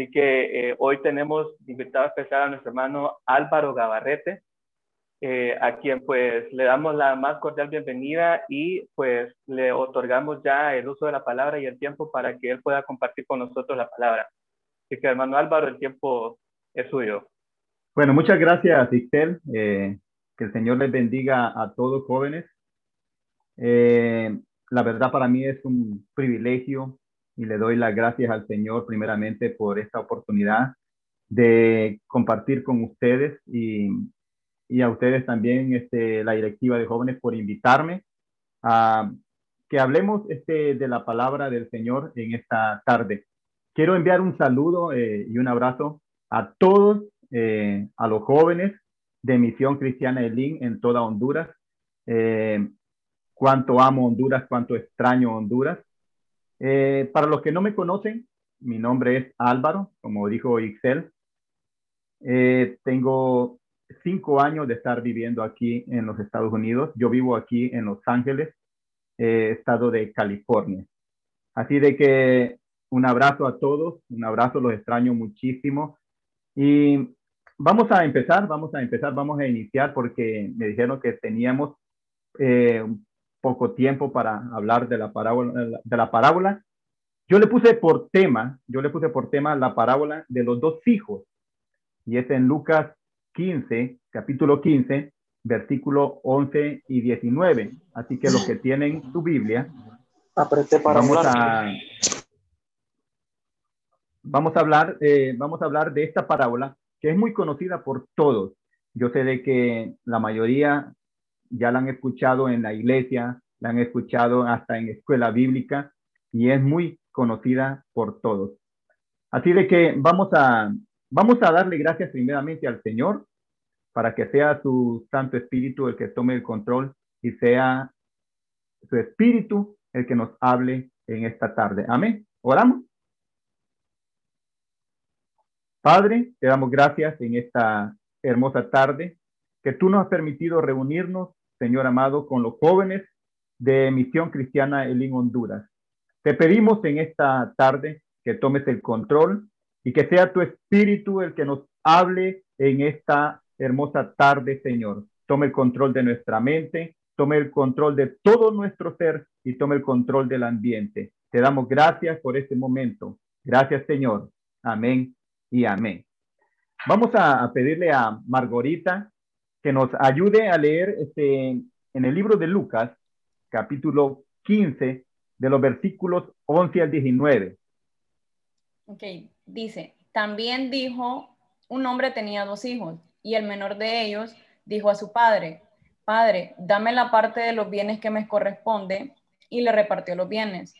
Así que eh, hoy tenemos invitado especial a nuestro hermano Álvaro Gabarrete, eh, a quien pues le damos la más cordial bienvenida y pues le otorgamos ya el uso de la palabra y el tiempo para que él pueda compartir con nosotros la palabra. Así que hermano Álvaro, el tiempo es suyo. Bueno, muchas gracias, Ixtel. Eh, que el Señor les bendiga a todos jóvenes. la verdad para mí es un privilegio y le doy las gracias al Señor primeramente por esta oportunidad de compartir con ustedes y, y a ustedes también este, la directiva de jóvenes por invitarme a que hablemos este, de la palabra del Señor en esta tarde. Quiero enviar un saludo eh, y un abrazo a todos, eh, a los jóvenes de Misión Cristiana Elín en toda Honduras. Eh, cuánto amo Honduras, cuánto extraño Honduras. Eh, para los que no me conocen, mi nombre es Álvaro, como dijo Ixel. Eh, tengo cinco años de estar viviendo aquí en los Estados Unidos. Yo vivo aquí en Los Ángeles, eh, estado de California. Así de que un abrazo a todos, un abrazo, los extraño muchísimo. Y vamos a empezar, vamos a empezar, vamos a iniciar porque me dijeron que teníamos eh, poco tiempo para hablar de la parábola, de la parábola. Yo le puse por tema, yo le puse por tema la parábola de los dos hijos. Y es en Lucas 15, capítulo 15, versículo 11 y 19. Así que los que tienen su Biblia, vamos a, vamos a hablar, eh, vamos a hablar de esta parábola que es muy conocida por todos. Yo sé de que la mayoría ya la han escuchado en la iglesia, la han escuchado hasta en escuela bíblica y es muy conocida por todos. Así de que vamos a, vamos a darle gracias primeramente al Señor para que sea su Santo Espíritu el que tome el control y sea su Espíritu el que nos hable en esta tarde. Amén. Oramos. Padre, te damos gracias en esta hermosa tarde que tú nos has permitido reunirnos Señor amado, con los jóvenes de Misión Cristiana Elín Honduras. Te pedimos en esta tarde que tomes el control y que sea tu espíritu el que nos hable en esta hermosa tarde, Señor. Tome el control de nuestra mente, tome el control de todo nuestro ser y tome el control del ambiente. Te damos gracias por este momento. Gracias, Señor. Amén y amén. Vamos a pedirle a Margarita que nos ayude a leer este, en el libro de Lucas, capítulo 15, de los versículos 11 al 19. Ok, dice, también dijo, un hombre tenía dos hijos y el menor de ellos dijo a su padre, Padre, dame la parte de los bienes que me corresponde y le repartió los bienes.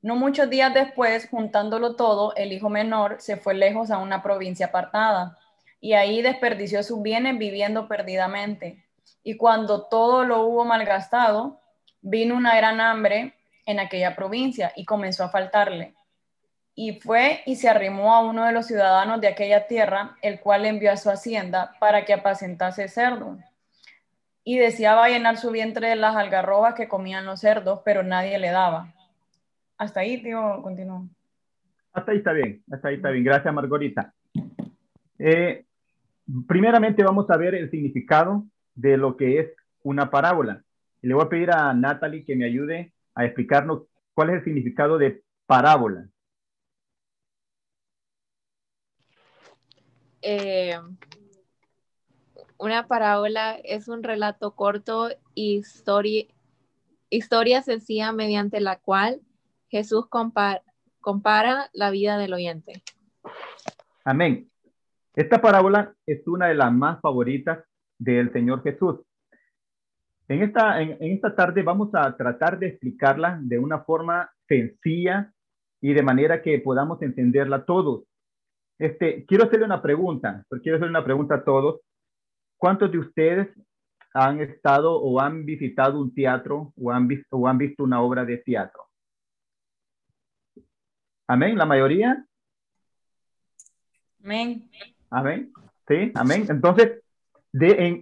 No muchos días después, juntándolo todo, el hijo menor se fue lejos a una provincia apartada y ahí desperdició sus bienes viviendo perdidamente. Y cuando todo lo hubo malgastado, vino una gran hambre en aquella provincia y comenzó a faltarle. Y fue y se arrimó a uno de los ciudadanos de aquella tierra, el cual le envió a su hacienda para que apacentase cerdo. Y deseaba llenar su vientre de las algarrobas que comían los cerdos, pero nadie le daba. Hasta ahí, tío, continúo. Hasta ahí está bien, hasta ahí está bien. Gracias, Margarita. Eh, primeramente vamos a ver el significado de lo que es una parábola. le voy a pedir a Natalie que me ayude a explicarnos cuál es el significado de parábola. Eh, una parábola es un relato corto y historia, historia sencilla mediante la cual Jesús compara la vida del oyente. Amén. Esta parábola es una de las más favoritas del Señor Jesús. En esta, en, esta tarde vamos a tratar de explicarla de una forma sencilla y de manera que podamos entenderla todos. Este, quiero hacerle una pregunta, quiero hacerle una pregunta a todos. ¿Cuántos de ustedes han estado o han visitado un teatro o han visto, o han visto una obra de teatro? Amén, la mayoría. Amén. Amén. Sí, amén. Entonces,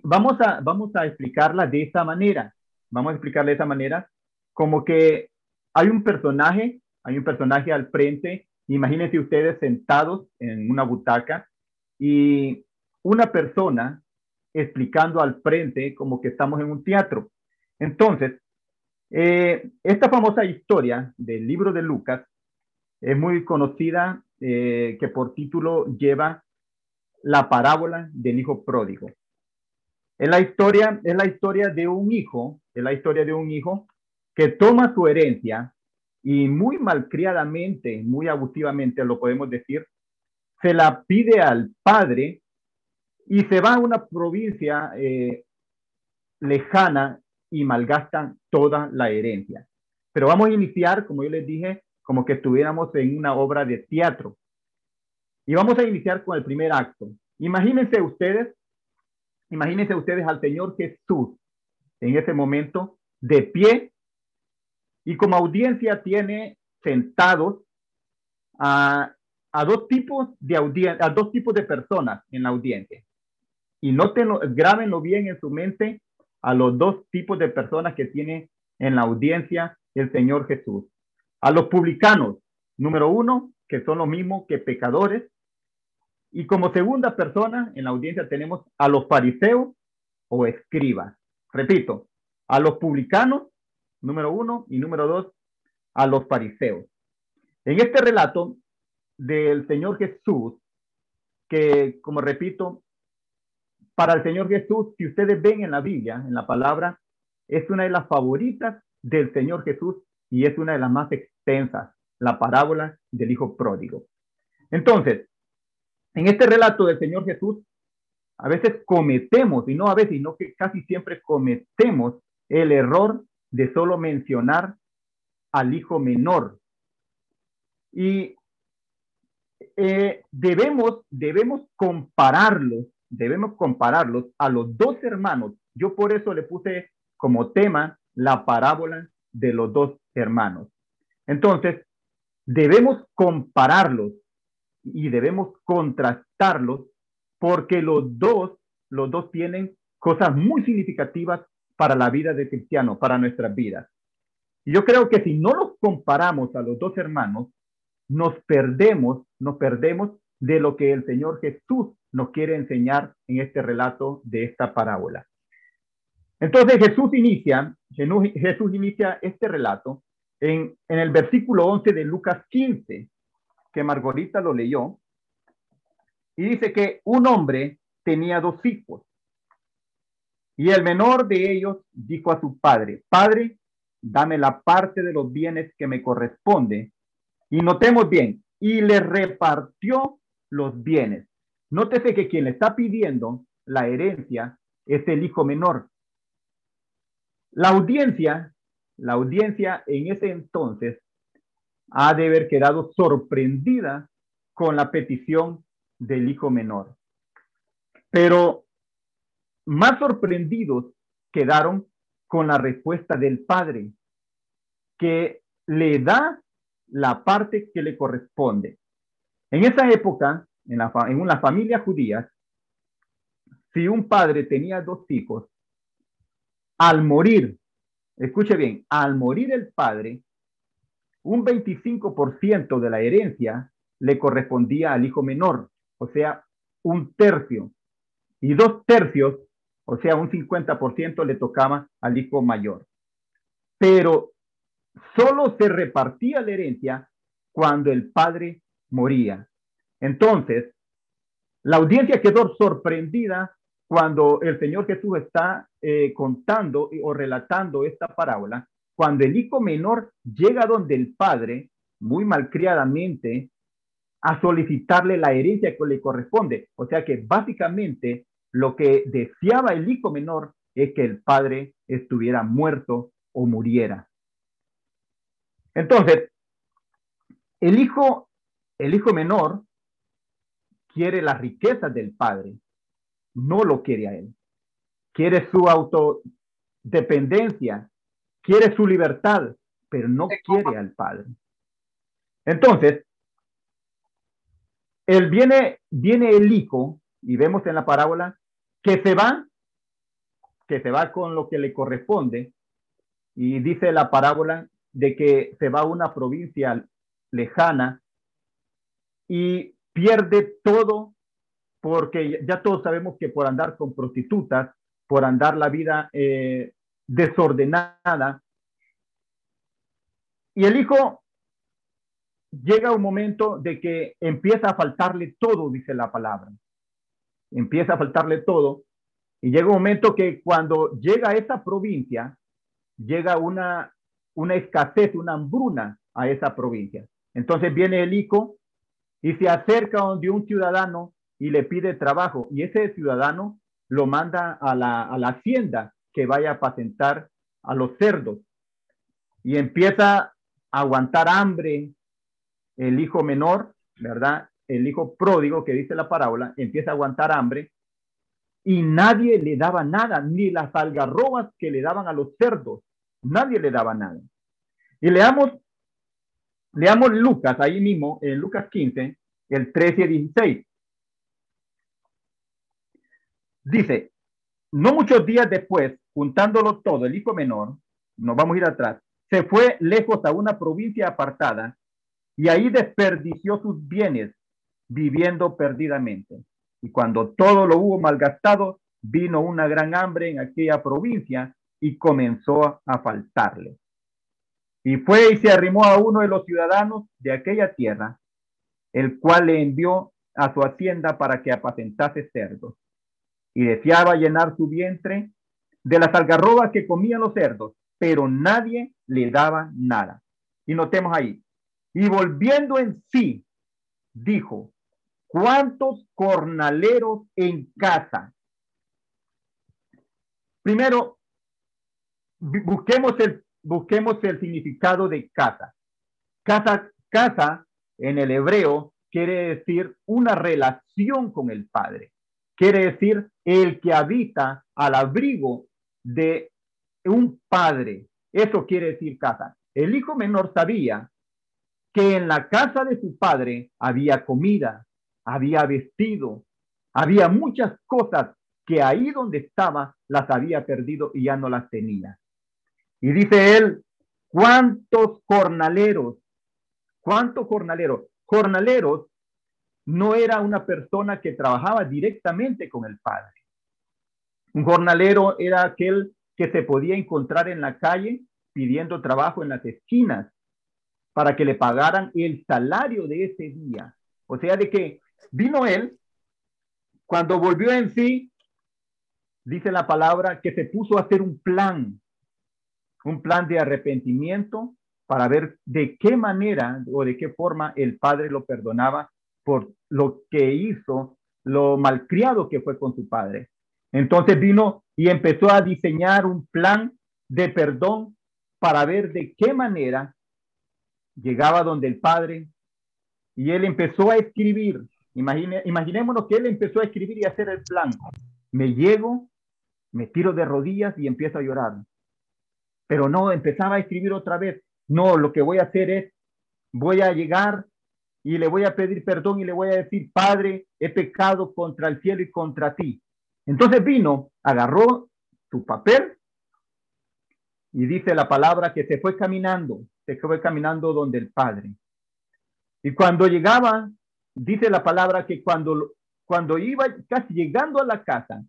vamos, a, vamos a explicarla de esta manera. Vamos a explicarla de esa manera, como que hay un personaje, hay un personaje al frente imagínense ustedes sentados en una butaca y una persona explicando al frente como que estamos en un teatro. Entonces, eh, esta famosa historia del libro de Lucas es muy conocida, eh, que por título lleva la parábola del hijo pródigo. Es la historia, es la historia de un hijo, es la historia de un hijo que toma su herencia y muy malcriadamente, muy abusivamente lo podemos decir, se la pide al padre y se va a una provincia eh, lejana y malgastan toda la herencia. Pero vamos a iniciar, como yo les dije, como que estuviéramos en una obra de teatro. Y vamos a iniciar con el primer acto. Imagínense ustedes, imagínense ustedes al Señor Jesús en ese momento de pie y como audiencia tiene sentados a, a dos tipos de audiencia, a dos tipos de personas en la audiencia. Y notenlo, grábenlo bien en su mente a los dos tipos de personas que tiene en la audiencia el Señor Jesús. A los publicanos, número uno, que son los mismos que pecadores. Y como segunda persona en la audiencia tenemos a los fariseos o escribas. Repito, a los publicanos número uno, y número dos, a los fariseos. En este relato del Señor Jesús, que como repito, para el Señor Jesús, si ustedes ven en la Biblia, en la palabra, es una de las favoritas del Señor Jesús y es una de las más extensas, la parábola del Hijo Pródigo. Entonces, en este relato del Señor Jesús, a veces cometemos, y no a veces, sino que casi siempre cometemos el error de solo mencionar al hijo menor. Y eh, debemos, debemos compararlos, debemos compararlos a los dos hermanos. Yo por eso le puse como tema la parábola de los dos hermanos. Entonces, debemos compararlos y debemos contrastarlos porque los dos, los dos tienen cosas muy significativas para la vida de cristiano, para nuestras vidas. yo creo que si no los comparamos a los dos hermanos, nos perdemos, nos perdemos de lo que el Señor Jesús nos quiere enseñar en este relato de esta parábola. Entonces Jesús inicia, Jesús inicia este relato en, en el versículo 11 de Lucas 15, que Margarita lo leyó, y dice que un hombre tenía dos hijos. Y el menor de ellos dijo a su padre, Padre, dame la parte de los bienes que me corresponde. Y notemos bien, y le repartió los bienes. Nótese que quien le está pidiendo la herencia es el hijo menor. La audiencia, la audiencia en ese entonces ha de haber quedado sorprendida con la petición del hijo menor. Pero más sorprendidos quedaron con la respuesta del padre, que le da la parte que le corresponde. En esa época, en, la, una familia judía, si un padre tenía dos hijos, al morir, escuche bien, al morir el padre, un 25% de la herencia le correspondía al hijo menor, o sea, un tercio, y dos tercios o sea, un 50% le tocaba al hijo mayor. Pero solo se repartía la herencia cuando el padre moría. Entonces, la audiencia quedó sorprendida cuando el Señor Jesús está eh, contando o relatando esta parábola, cuando el hijo menor llega donde el padre, muy malcriadamente, a solicitarle la herencia que le corresponde. O sea que básicamente lo que deseaba el hijo menor es que el padre estuviera muerto o muriera. Entonces, el hijo, el hijo menor quiere las riquezas del padre, no lo quiere a él. Quiere su autodependencia, quiere su libertad, pero no quiere al padre. Entonces, él viene, viene el hijo, y vemos en la parábola que se va, que se va con lo que le corresponde, y dice la parábola de que se va a una provincia lejana y pierde todo porque ya todos sabemos que por andar con prostitutas, por andar la vida eh, desordenada, y el hijo llega un momento de que empieza a faltarle todo, dice la palabra. Empieza a faltarle todo. Y llega un momento que cuando llega a esa provincia, llega una, una escasez, una hambruna a esa provincia. Entonces viene el hijo y se acerca donde un ciudadano y le pide trabajo. Y ese ciudadano lo manda a la, a la hacienda que vaya a apacentar a los cerdos. Y empieza a aguantar hambre, el hijo menor, ¿verdad? El hijo pródigo que dice la parábola, empieza a aguantar hambre y nadie le daba nada, ni las algarrobas que le daban a los cerdos, nadie le daba nada. Y leamos, leamos Lucas, ahí mismo, en Lucas 15, el 13 y 16. Dice, no muchos días después, juntándolo todo, el hijo menor, nos vamos a ir atrás, se fue lejos a una provincia apartada y ahí desperdició sus bienes viviendo perdidamente. Y cuando todo lo hubo malgastado, vino una gran hambre en aquella provincia y comenzó a faltarle. Y fue y se arrimó a uno de los ciudadanos de aquella tierra, el cual le envió a su hacienda para que apacentase cerdos. Y deseaba llenar su vientre de las algarrobas que comían los cerdos, pero nadie le daba nada. Y notemos ahí, y volviendo en sí, dijo, ¿cuántos cornaleros en casa? Primero, busquemos el, busquemos el significado de casa. Casa, casa en el hebreo quiere decir una relación con el Padre. Quiere decir el que habita al abrigo de un padre. Eso quiere decir casa. El hijo menor sabía que en la casa de su padre había comida, había vestido, había muchas cosas que ahí donde estaba las había perdido y ya no las tenía. Y dice él, ¿cuántos jornaleros? ¿Cuántos jornaleros? Jornaleros no era una persona que trabajaba directamente con el padre. Un jornalero era aquel que se podía encontrar en la calle pidiendo trabajo en las esquinas para que le pagaran el salario de ese día. O sea, de que vino él, cuando volvió en sí, dice la palabra, que se puso a hacer un plan, un plan de arrepentimiento para ver de qué manera o de qué forma el padre lo perdonaba por lo que hizo, lo malcriado que fue con su padre. Entonces vino y empezó a diseñar un plan de perdón para ver de qué manera llegaba donde el padre y él empezó a escribir. Imagine, imaginémonos que él empezó a escribir y a hacer el plan. Me llego, me tiro de rodillas y empiezo a llorar. Pero no, empezaba a escribir otra vez. No, lo que voy a hacer es, voy a llegar y le voy a pedir perdón y le voy a decir, Padre, he pecado contra el cielo y contra ti. Entonces vino, agarró su papel y dice la palabra que se fue caminando se fue caminando donde el Padre. Y cuando llegaba, dice la palabra que cuando, cuando iba casi llegando a la casa,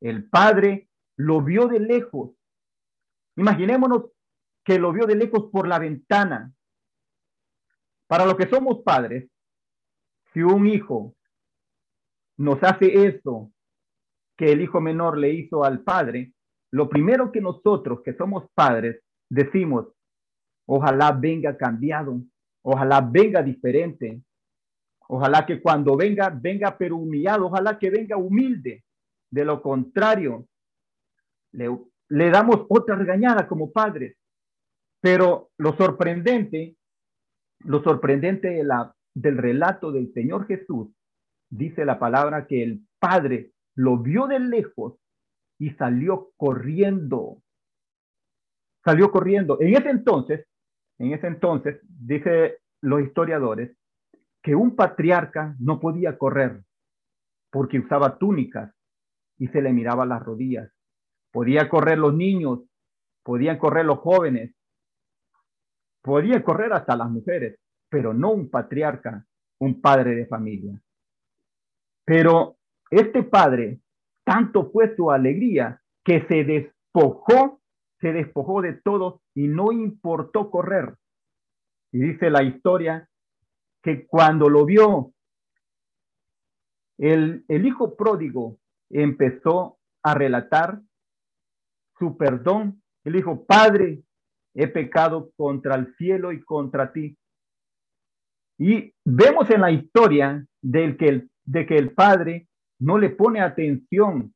el Padre lo vio de lejos. Imaginémonos que lo vio de lejos por la ventana. Para los que somos padres, si un hijo nos hace eso que el hijo menor le hizo al padre, lo primero que nosotros que somos padres decimos, Ojalá venga cambiado, ojalá venga diferente, ojalá que cuando venga, venga pero humillado, ojalá que venga humilde. De lo contrario, le, le damos otra regañada como padres. Pero lo sorprendente, lo sorprendente de la, del relato del Señor Jesús, dice la palabra que el Padre lo vio de lejos y salió corriendo. Salió corriendo. En ese entonces, en ese entonces, dice los historiadores, que un patriarca no podía correr porque usaba túnicas y se le miraba las rodillas. Podía correr los niños, podían correr los jóvenes, podían correr hasta las mujeres, pero no un patriarca un padre de familia. Pero este padre, tanto fue su alegría que se despojó, se despojó de todo y no importó correr. Y dice la historia que cuando lo vio, el, hijo pródigo empezó a relatar su perdón. Él dijo, Padre, he pecado contra el cielo y contra ti. Y vemos en la historia del de que el padre no le pone atención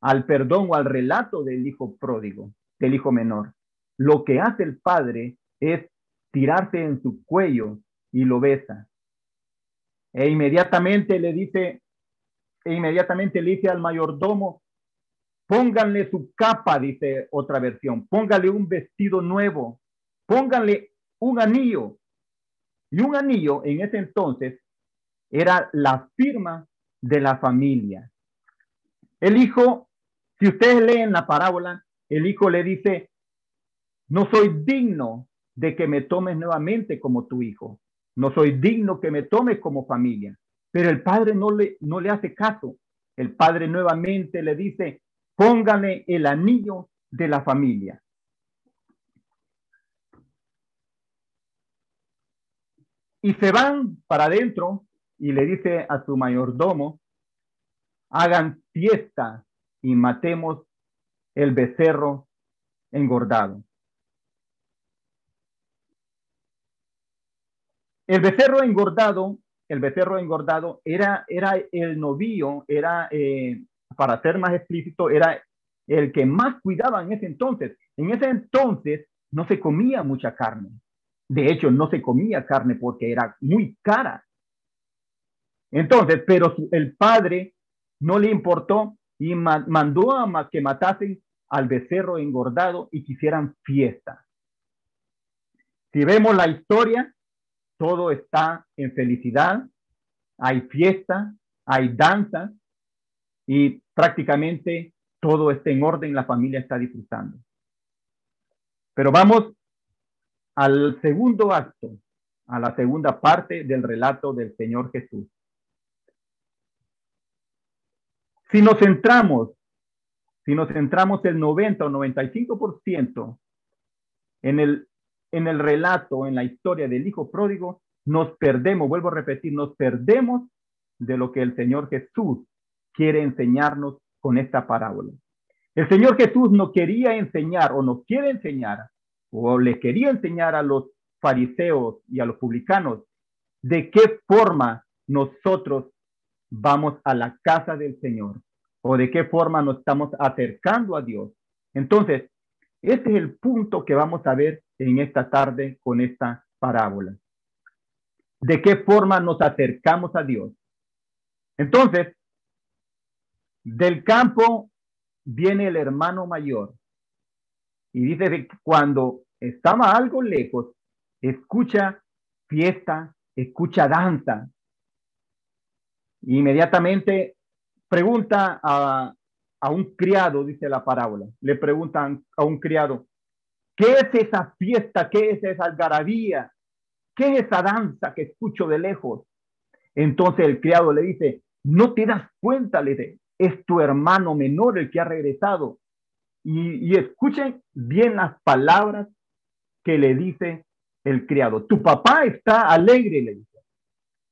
al perdón o al relato del hijo pródigo, del hijo menor. Lo que hace el padre es tirarse en su cuello y lo besa. E inmediatamente le dice, e inmediatamente le dice al mayordomo, pónganle su capa, dice otra versión, pónganle un vestido nuevo, pónganle un anillo. Y un anillo en ese entonces era la firma de la familia. El hijo, si ustedes leen la parábola, el hijo le dice, no soy digno de que me tomes nuevamente como tu hijo. No soy digno que me tomes como familia. Pero el padre no le, no le hace caso. El padre nuevamente le dice, póngale el anillo de la familia. Y se van para adentro y le dice a su mayordomo, hagan fiesta y matemos el becerro engordado. El becerro engordado, el becerro engordado era, era el novillo, era, eh, para ser más explícito, era el que más cuidaba en ese entonces. En ese entonces no se comía mucha carne. De hecho, no se comía carne porque era muy cara. Entonces, pero el padre no le importó y mandó a que matasen al becerro engordado y quisieran fiesta. Si vemos la historia, todo está en felicidad, hay fiesta, hay danza y prácticamente todo está en orden, la familia está disfrutando. Pero vamos al segundo acto, a la segunda parte del relato del Señor Jesús. Si nos centramos, si nos centramos el 90 o 95% en el en el relato, en la historia del hijo pródigo, nos perdemos, vuelvo a repetir, nos perdemos de lo que el Señor Jesús quiere enseñarnos con esta parábola. El Señor Jesús no quería enseñar o nos quiere enseñar o le quería enseñar a los fariseos y a los publicanos de qué forma nosotros vamos a la casa del Señor o de qué forma nos estamos acercando a Dios. Entonces, ese es el punto que vamos a ver en esta tarde con esta parábola. ¿De qué forma nos acercamos a Dios? Entonces, del campo viene el hermano mayor y dice que cuando estaba algo lejos, escucha fiesta, escucha danza. Inmediatamente pregunta a, a un criado, dice la parábola, le preguntan a un criado, ¿qué es esa fiesta? ¿Qué es esa algarabía? ¿Qué es esa danza que escucho de lejos? Entonces el criado le dice, no te das cuenta, le dice, es tu hermano menor el que ha regresado. Y, y escuchen bien las palabras que le dice el criado. Tu papá está alegre, le dice,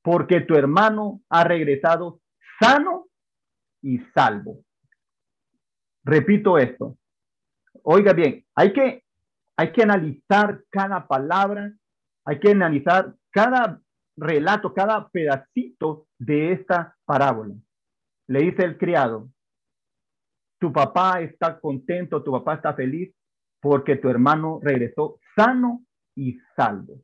porque tu hermano ha regresado sano y salvo. Repito esto. Oiga bien, hay que, hay que analizar cada palabra, hay que analizar cada relato, cada pedacito de esta parábola. Le dice el criado, tu papá está contento, tu papá está feliz porque tu hermano regresó sano y salvo.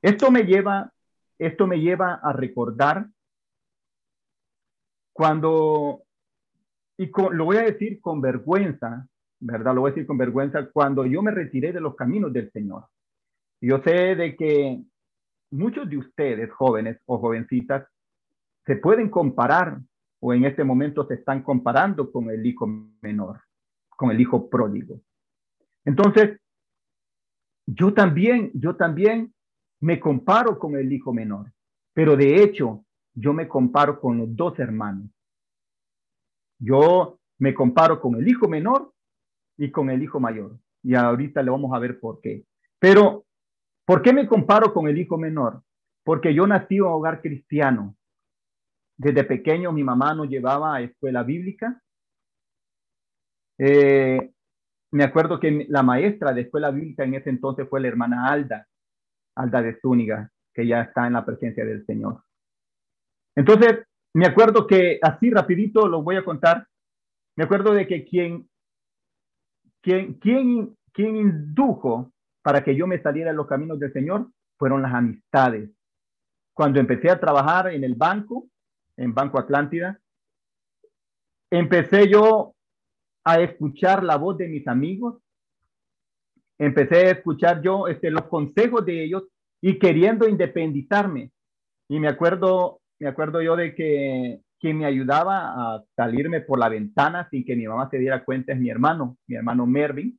Esto me lleva, esto me lleva a recordar cuando y lo voy a decir con vergüenza, ¿verdad? Lo voy a decir con vergüenza cuando yo me retiré de los caminos del Señor. Yo sé de que muchos de ustedes, jóvenes o jovencitas, se pueden comparar o en este momento se están comparando con el hijo menor, con el hijo pródigo. Entonces, yo también, yo también me comparo con el hijo menor. pero de hecho yo me comparo con los dos hermanos. Yo me comparo con el hijo menor y con el hijo mayor. Y ahorita le vamos a ver por qué. Pero, ¿por qué me comparo con el hijo menor? Porque yo nací en un hogar cristiano. Desde pequeño mi mamá nos llevaba a escuela bíblica. Eh, me acuerdo que la maestra de escuela bíblica en ese entonces fue la hermana Alda, Alda de Zúñiga, que ya está en la presencia del Señor. Entonces, me acuerdo que así rapidito lo voy a contar. Me acuerdo de que quien, quien, quien, quien indujo para que yo me saliera de los caminos del Señor fueron las amistades. Cuando empecé a trabajar en el banco, en Banco Atlántida, empecé yo a escuchar la voz de mis amigos, empecé a escuchar yo este, los consejos de ellos y queriendo independizarme. Y me acuerdo, me acuerdo yo de que quien me ayudaba a salirme por la ventana sin que mi mamá se diera cuenta es mi hermano, mi hermano Mervin,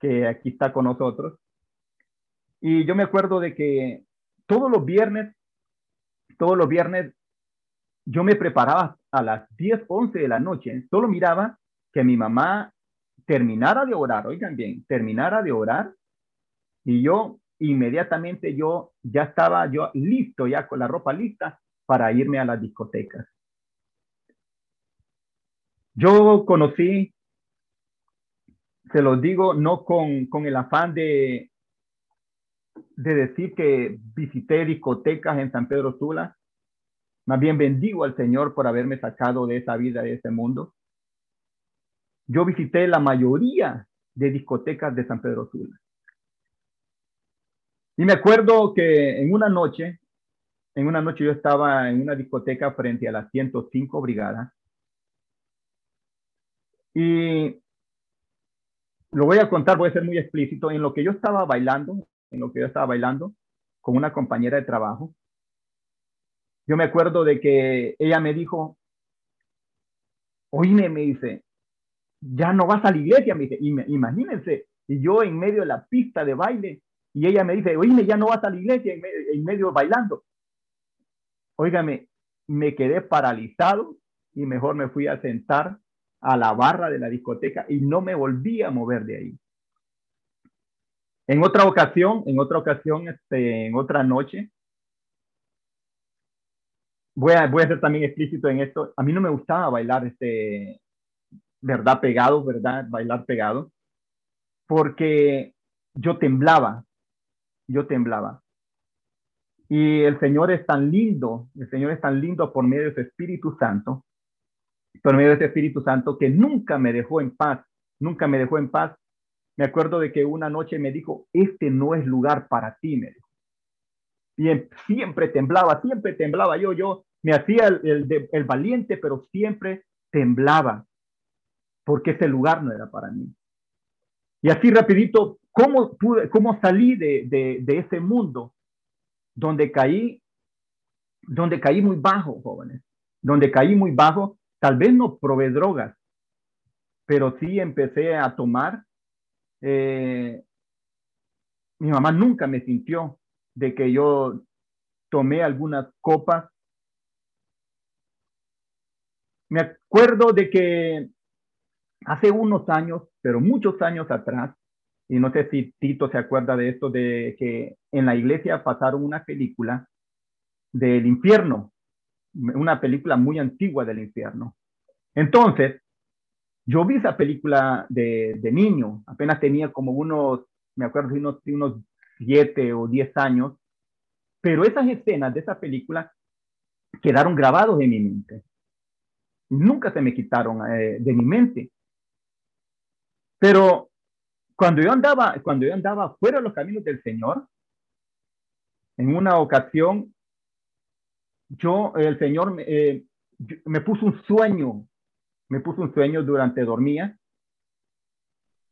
que aquí está con nosotros. Y yo me acuerdo de que todos los viernes, todos los viernes, yo me preparaba a las 10, 11 de la noche, solo miraba que mi mamá terminara de orar, oigan bien, terminara de orar y yo inmediatamente yo ya estaba yo listo, ya con la ropa lista para irme a las discotecas. Yo conocí, se los digo, no con, con el afán de, de decir que visité discotecas en San Pedro Sula, más bien bendigo al Señor por haberme sacado de esa vida, de ese mundo yo visité la mayoría de discotecas de San Pedro Sula. Y me acuerdo que en una noche, en una noche yo estaba en una discoteca frente a la 105 Brigada. Y lo voy a contar, voy a ser muy explícito. En lo que yo estaba bailando, en lo que yo estaba bailando con una compañera de trabajo, yo me acuerdo de que ella me dijo, oíme, me dice, ya no vas a la iglesia, me dice, imagínense, y yo en medio de la pista de baile, y ella me dice, oíme, ya no vas a la iglesia en medio, en bailando. Óigame, me quedé paralizado y mejor me fui a sentar a la barra de la discoteca y no me volví a mover de ahí. En otra ocasión, en otra ocasión, este, en otra noche, voy a, voy a ser también explícito en esto. A mí no me gustaba bailar este, ¿verdad? Pegado, ¿verdad? Bailar pegado, porque yo temblaba, yo temblaba. Y el Señor es tan lindo, el Señor es tan lindo por medio de su Espíritu Santo, por medio de ese Espíritu Santo que nunca me dejó en paz, nunca me dejó en paz. Me acuerdo de que una noche me dijo, este no es lugar para ti, me dijo. Y siempre temblaba, siempre temblaba. Yo, yo me hacía el, el valiente, pero siempre temblaba porque ese lugar no era para mí. Y así rapidito, ¿cómo, cómo salí de, de, ese mundo donde caí, donde caí muy bajo, jóvenes? Donde caí muy bajo, tal vez no probé drogas, pero sí empecé a tomar. Eh, mi mamá nunca me sintió de que yo tomé algunas copas. Me acuerdo de que hace unos años, pero muchos años atrás, y no sé si Tito se acuerda de esto, de que en la iglesia pasaron una película del infierno, una película muy antigua del infierno. Entonces, yo vi esa película de, niño, apenas tenía como unos, me acuerdo unos, unos siete o diez años, pero esas escenas de esa película quedaron grabados en mi mente. Nunca se me quitaron eh, de mi mente. Pero cuando yo andaba, cuando yo andaba fuera de los caminos del Señor, en una ocasión, yo, el Señor eh, me puso un sueño, me puso un sueño durante dormía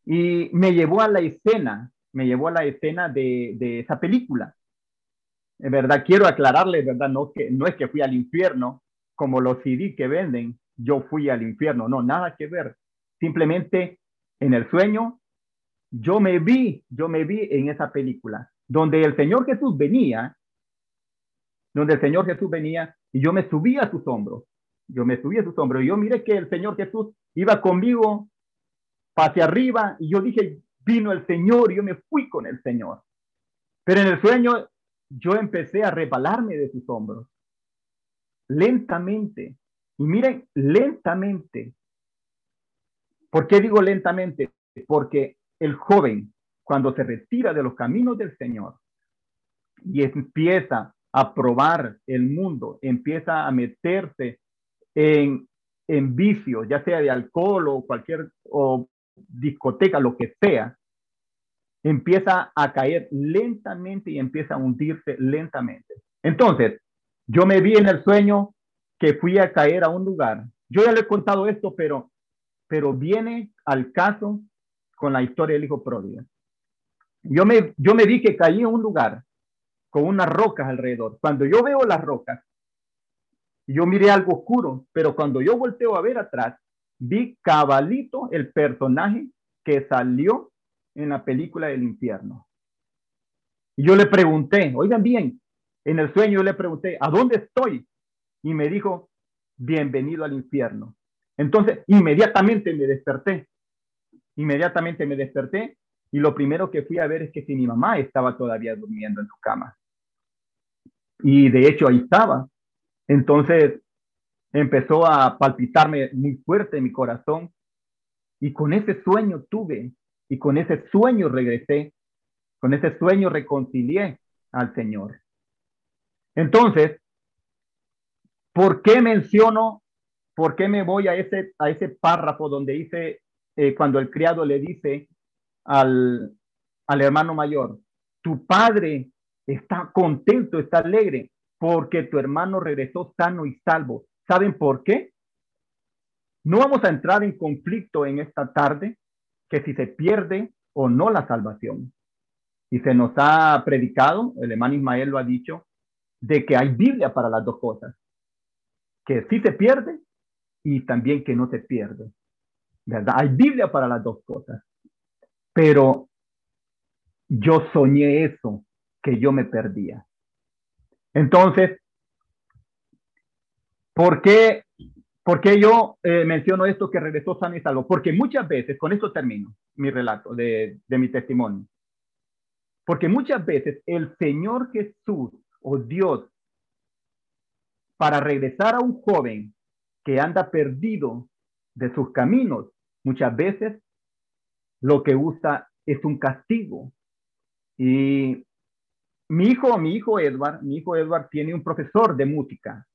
y me llevó a la escena, me llevó a la escena de, esa película. En verdad, quiero aclararle, ¿verdad? No, que, no es que fui al infierno, como los CD que venden, yo fui al infierno, no, nada que ver. Simplemente en el sueño, yo me vi, yo me vi en esa película, donde el Señor Jesús venía, donde el Señor Jesús venía y yo me subía a sus hombros. Yo me subía a sus hombros y yo miré que el Señor Jesús iba conmigo hacia arriba y yo dije, vino el Señor y yo me fui con el Señor. Pero en el sueño yo empecé a rebalarme de sus hombros, lentamente. Y miren, lentamente. ¿Por qué digo lentamente? Porque el joven, cuando se retira de los caminos del Señor y empieza a probar el mundo, empieza a meterse en, en vicios, ya sea de alcohol o cualquier o discoteca, lo que sea, empieza a caer lentamente y empieza a hundirse lentamente. Entonces, yo me vi en el sueño que fui a caer a un lugar. Yo ya le he contado esto, pero, pero viene al caso con la historia del hijo pródigo. Yo me, yo me vi que caí en un lugar con unas rocas alrededor. Cuando yo veo las rocas, yo miré algo oscuro, pero cuando yo volteo a ver atrás, vi cabalito el personaje que salió en la película del infierno. Y yo le pregunté, oigan bien, en el sueño yo le pregunté, ¿a dónde estoy? Y me dijo, bienvenido al infierno. Entonces, inmediatamente me desperté. Inmediatamente me desperté y lo primero que fui a ver es que si mi mamá estaba todavía durmiendo en su cama. Y de hecho ahí estaba. Entonces empezó a palpitarme muy fuerte mi corazón y con ese sueño tuve y con ese sueño regresé, con ese sueño reconcilié al Señor. Entonces, ¿por qué menciono, por qué me voy a ese, a ese párrafo donde dice, eh, cuando el criado le dice al, al hermano mayor, tu padre está contento, está alegre, porque tu hermano regresó sano y salvo. ¿Saben por qué? No vamos a entrar en conflicto en esta tarde, que si se pierde o no la salvación. Y se nos ha predicado, el hermano Ismael lo ha dicho, de que hay Biblia para las dos cosas, que sí se pierde y también que no se pierde. ¿Verdad? Hay Biblia para las dos cosas. Pero yo soñé eso, que yo me perdía. Entonces, ¿por qué ¿Por qué yo eh, menciono esto que regresó sano y salvo? Porque muchas veces, con esto termino mi relato de mi testimonio, porque muchas veces el Señor Jesús o Dios, para regresar a un joven que anda perdido de sus caminos, muchas veces lo que usa es un castigo. Y mi hijo, mi hijo Edward, mi hijo Edward tiene un profesor de música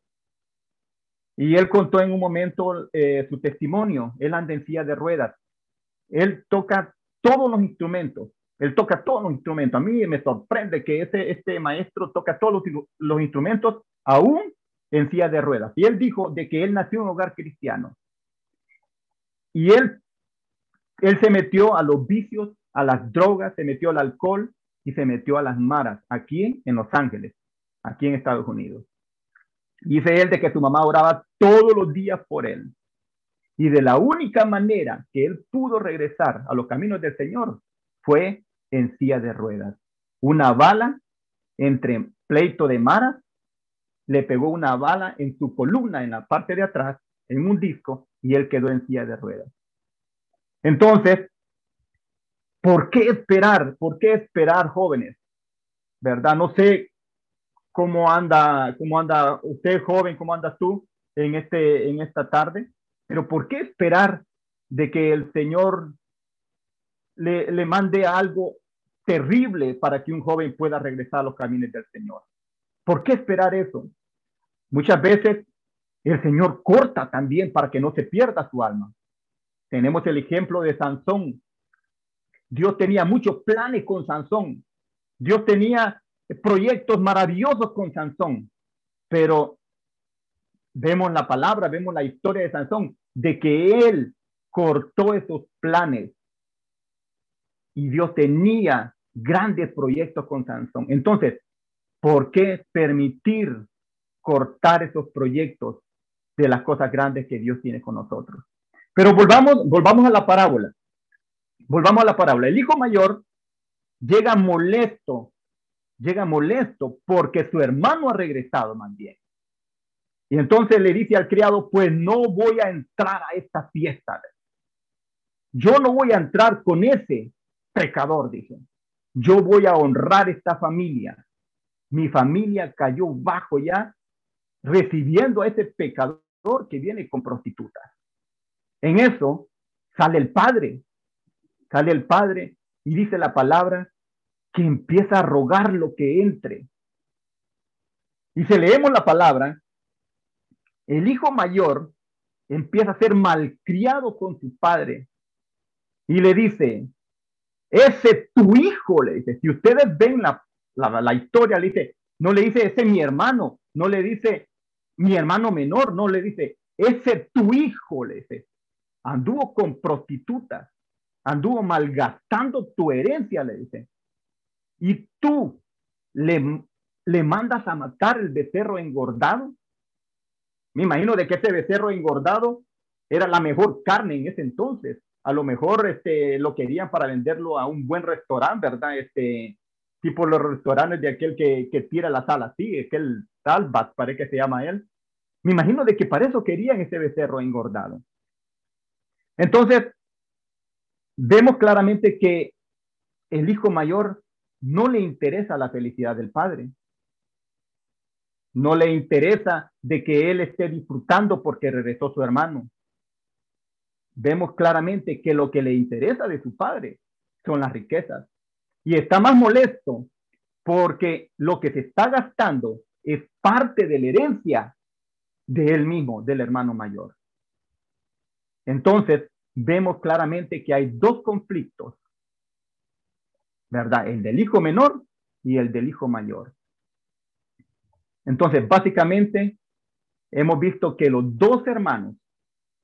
y él contó en un momento eh, su testimonio. Él anda en de ruedas. Él toca todos los instrumentos. Él toca todos los instrumentos. A mí me sorprende que este, este maestro toca todos los, los instrumentos aún en silla de ruedas. Y él dijo de que él nació en un hogar cristiano. Y él, él se metió a los vicios, a las drogas, se metió al alcohol y se metió a las maras aquí en Los Ángeles, aquí en Estados Unidos. Dice él de que su mamá oraba todos los días por él. Y de la única manera que él pudo regresar a los caminos del Señor fue en silla de ruedas. Una bala entre pleito de maras le pegó una bala en su columna, en la parte de atrás, en un disco, y él quedó en silla de ruedas. Entonces, ¿por qué esperar? ¿Por qué esperar, jóvenes? ¿Verdad? No sé cómo anda, cómo anda usted joven, cómo andas tú en, este, en esta tarde. Pero ¿por qué esperar de que el Señor le, le mande algo terrible para que un joven pueda regresar a los caminos del Señor? ¿Por qué esperar eso? Muchas veces el Señor corta también para que no se pierda su alma. Tenemos el ejemplo de Sansón. Dios tenía muchos planes con Sansón. Dios tenía proyectos maravillosos con Sansón, pero vemos la palabra, vemos la historia de Sansón, de que él cortó esos planes y Dios tenía grandes proyectos con Sansón. Entonces, ¿por qué permitir cortar esos proyectos de las cosas grandes que Dios tiene con nosotros? Pero volvamos, volvamos a la parábola. Volvamos a la parábola. El hijo mayor llega molesto llega molesto porque su hermano ha regresado más. Y entonces le dice al criado, pues no voy a entrar a esta fiesta. Yo no voy a entrar con ese pecador, dice. Yo voy a honrar esta familia. Mi familia cayó bajo ya, recibiendo a ese pecador que viene con prostitutas. En eso sale el padre, sale el padre y dice la palabra que empieza a rogar lo que entre. Y si leemos la palabra, el hijo mayor empieza a ser malcriado con su padre y le dice, ese tu hijo, le dice, si ustedes ven la, la, historia, le dice, no le dice, ese es mi hermano, no le dice, mi hermano menor, no le dice, ese tu hijo, le dice, anduvo con prostitutas, anduvo malgastando tu herencia, le dice, y tú le, le mandas a matar el becerro engordado. Me imagino de que ese becerro engordado era la mejor carne en ese entonces. A lo mejor este, lo querían para venderlo a un buen restaurante, ¿verdad? Este, tipo los restaurantes de aquel que, que tira la sal así, aquel Talbat, parece que se llama él. Me imagino de que para eso querían ese becerro engordado. Entonces, vemos claramente que el hijo mayor no le interesa la felicidad del padre. No le interesa de que él esté disfrutando porque regresó su hermano. Vemos claramente que lo que le interesa de su padre son las riquezas. Y está más molesto porque lo que se está gastando es parte de la herencia de él mismo, del hermano mayor. Entonces, vemos claramente que hay dos conflictos, ¿verdad? El del hijo menor y el del hijo mayor. Entonces, básicamente, hemos visto que los dos hermanos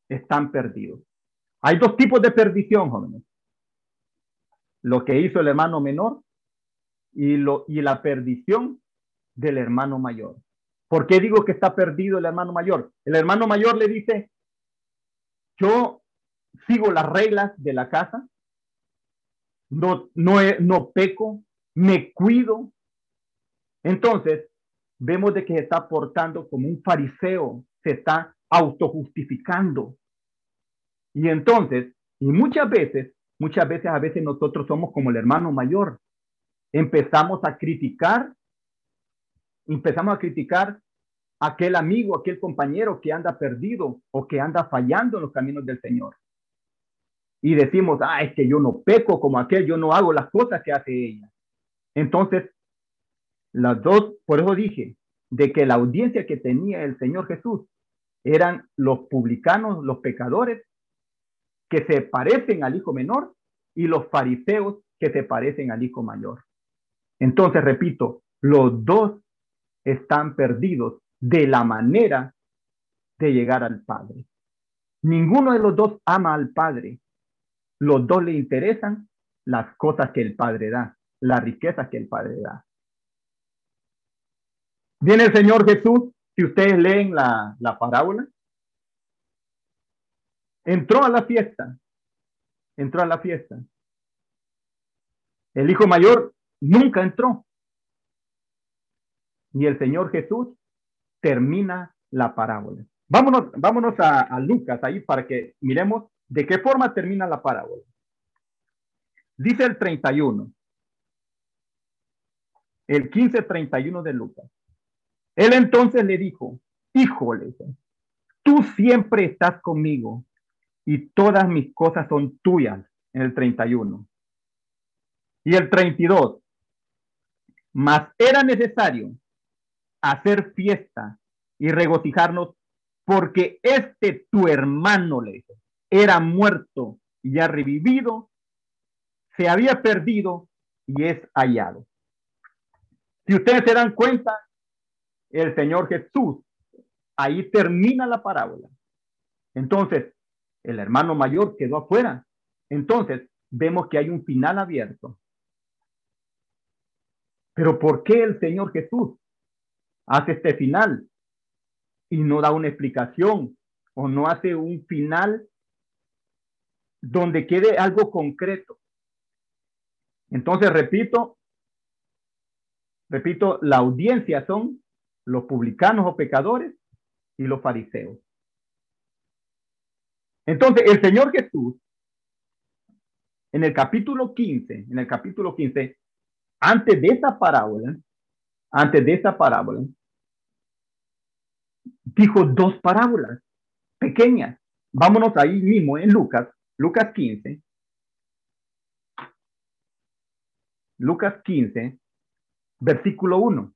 están perdidos. Hay dos tipos de perdición, jóvenes. Lo que hizo el hermano menor y, la perdición del hermano mayor. ¿Por qué digo que está perdido el hermano mayor? El hermano mayor le dice, yo sigo las reglas de la casa, no, no, no peco, me cuido. Entonces, vemos de que se está portando como un fariseo, se está autojustificando. Y entonces, y muchas veces, muchas veces, a veces nosotros somos como el hermano mayor. Empezamos a criticar, empezamos a criticar aquel amigo, aquel compañero que anda perdido o que anda fallando en los caminos del Señor y decimos, ah, es que yo no peco como aquel, yo no hago las cosas que hace ella. Entonces, las dos, por eso dije, de que la audiencia que tenía el Señor Jesús eran los publicanos, los pecadores, que se parecen al hijo menor, y los fariseos que se parecen al hijo mayor. Entonces, repito, los dos están perdidos de la manera de llegar al Padre. Ninguno de los dos ama al Padre, los dos le interesan las cosas que el Padre da, la riqueza que el Padre da. Viene el Señor Jesús, si ustedes leen la, la parábola, entró a la fiesta, entró a la fiesta. El hijo mayor nunca entró. Y el Señor Jesús termina la parábola. Vámonos, vámonos a, Lucas ahí para que miremos ¿De qué forma termina la parábola? Dice el 31, el 15-31 de Lucas. Él entonces le dijo, híjole, tú siempre estás conmigo y todas mis cosas son tuyas en el 31. Y el 32, mas era necesario hacer fiesta y regocijarnos porque este tu hermano le era muerto y ha revivido, se había perdido y es hallado. Si ustedes se dan cuenta, el Señor Jesús, ahí termina la parábola. Entonces, el hermano mayor quedó afuera. Entonces, vemos que hay un final abierto. Pero ¿por qué el Señor Jesús hace este final y no da una explicación o no hace un final donde quede algo concreto. Entonces, repito, Repito, la audiencia son los publicanos o pecadores y los fariseos. Entonces, el Señor Jesús, en el capítulo 15, en el capítulo 15, antes de esa parábola, antes de esa parábola, dijo dos parábolas pequeñas. Vámonos ahí mismo en Lucas, Lucas 15. Lucas 15, versículo 1.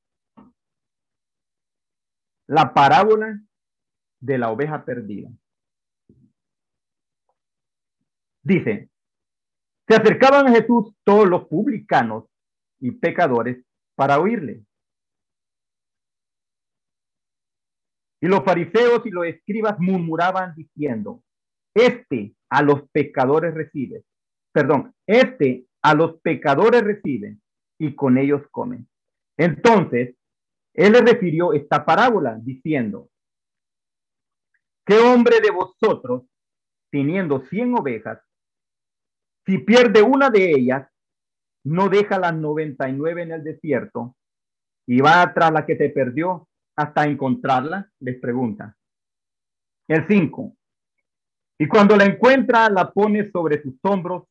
La parábola de la oveja perdida. Dice, se acercaban a Jesús todos los publicanos y pecadores para oírle. Y los fariseos y los escribas murmuraban diciendo, este a los pecadores recibe. Perdón, este a los pecadores recibe y con ellos comen. Entonces, él le refirió esta parábola diciendo, ¿qué hombre de vosotros, teniendo cien ovejas, si pierde una de ellas, no deja las noventa y nueve en el desierto y va tras la que te perdió hasta encontrarla? Les pregunta. El 5. Y cuando la encuentra, la pone sobre sus hombros,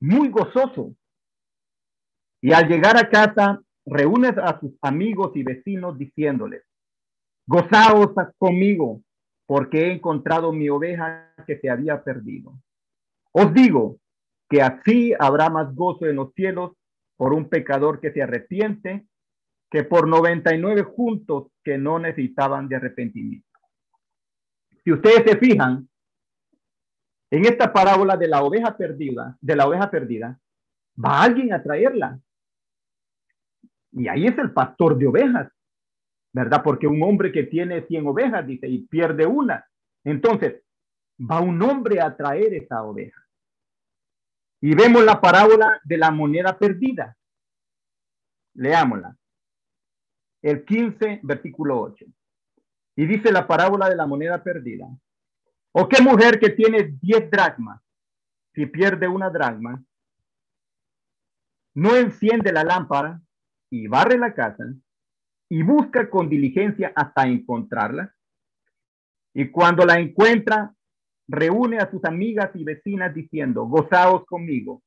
muy gozoso. Y al llegar a casa, reúne a sus amigos y vecinos diciéndoles, gozaos conmigo, porque he encontrado mi oveja que se había perdido. Os digo que así habrá más gozo en los cielos por un pecador que se arrepiente que por 99 juntos que no necesitaban de arrepentimiento. Si ustedes se fijan, en esta parábola de la oveja perdida, de la oveja perdida, va alguien a traerla. Y ahí es el pastor de ovejas, ¿verdad? Porque un hombre que tiene 100 ovejas, dice, y pierde una. Entonces, va un hombre a traer esa oveja. Y vemos la parábola de la moneda perdida. Leámosla el 15, versículo 8. Y dice la parábola de la moneda perdida. ¿O qué mujer que tiene 10 dracmas, si pierde una dracma, no enciende la lámpara y barre la casa y busca con diligencia hasta encontrarla? Y cuando la encuentra, reúne a sus amigas y vecinas diciendo, gozaos conmigo,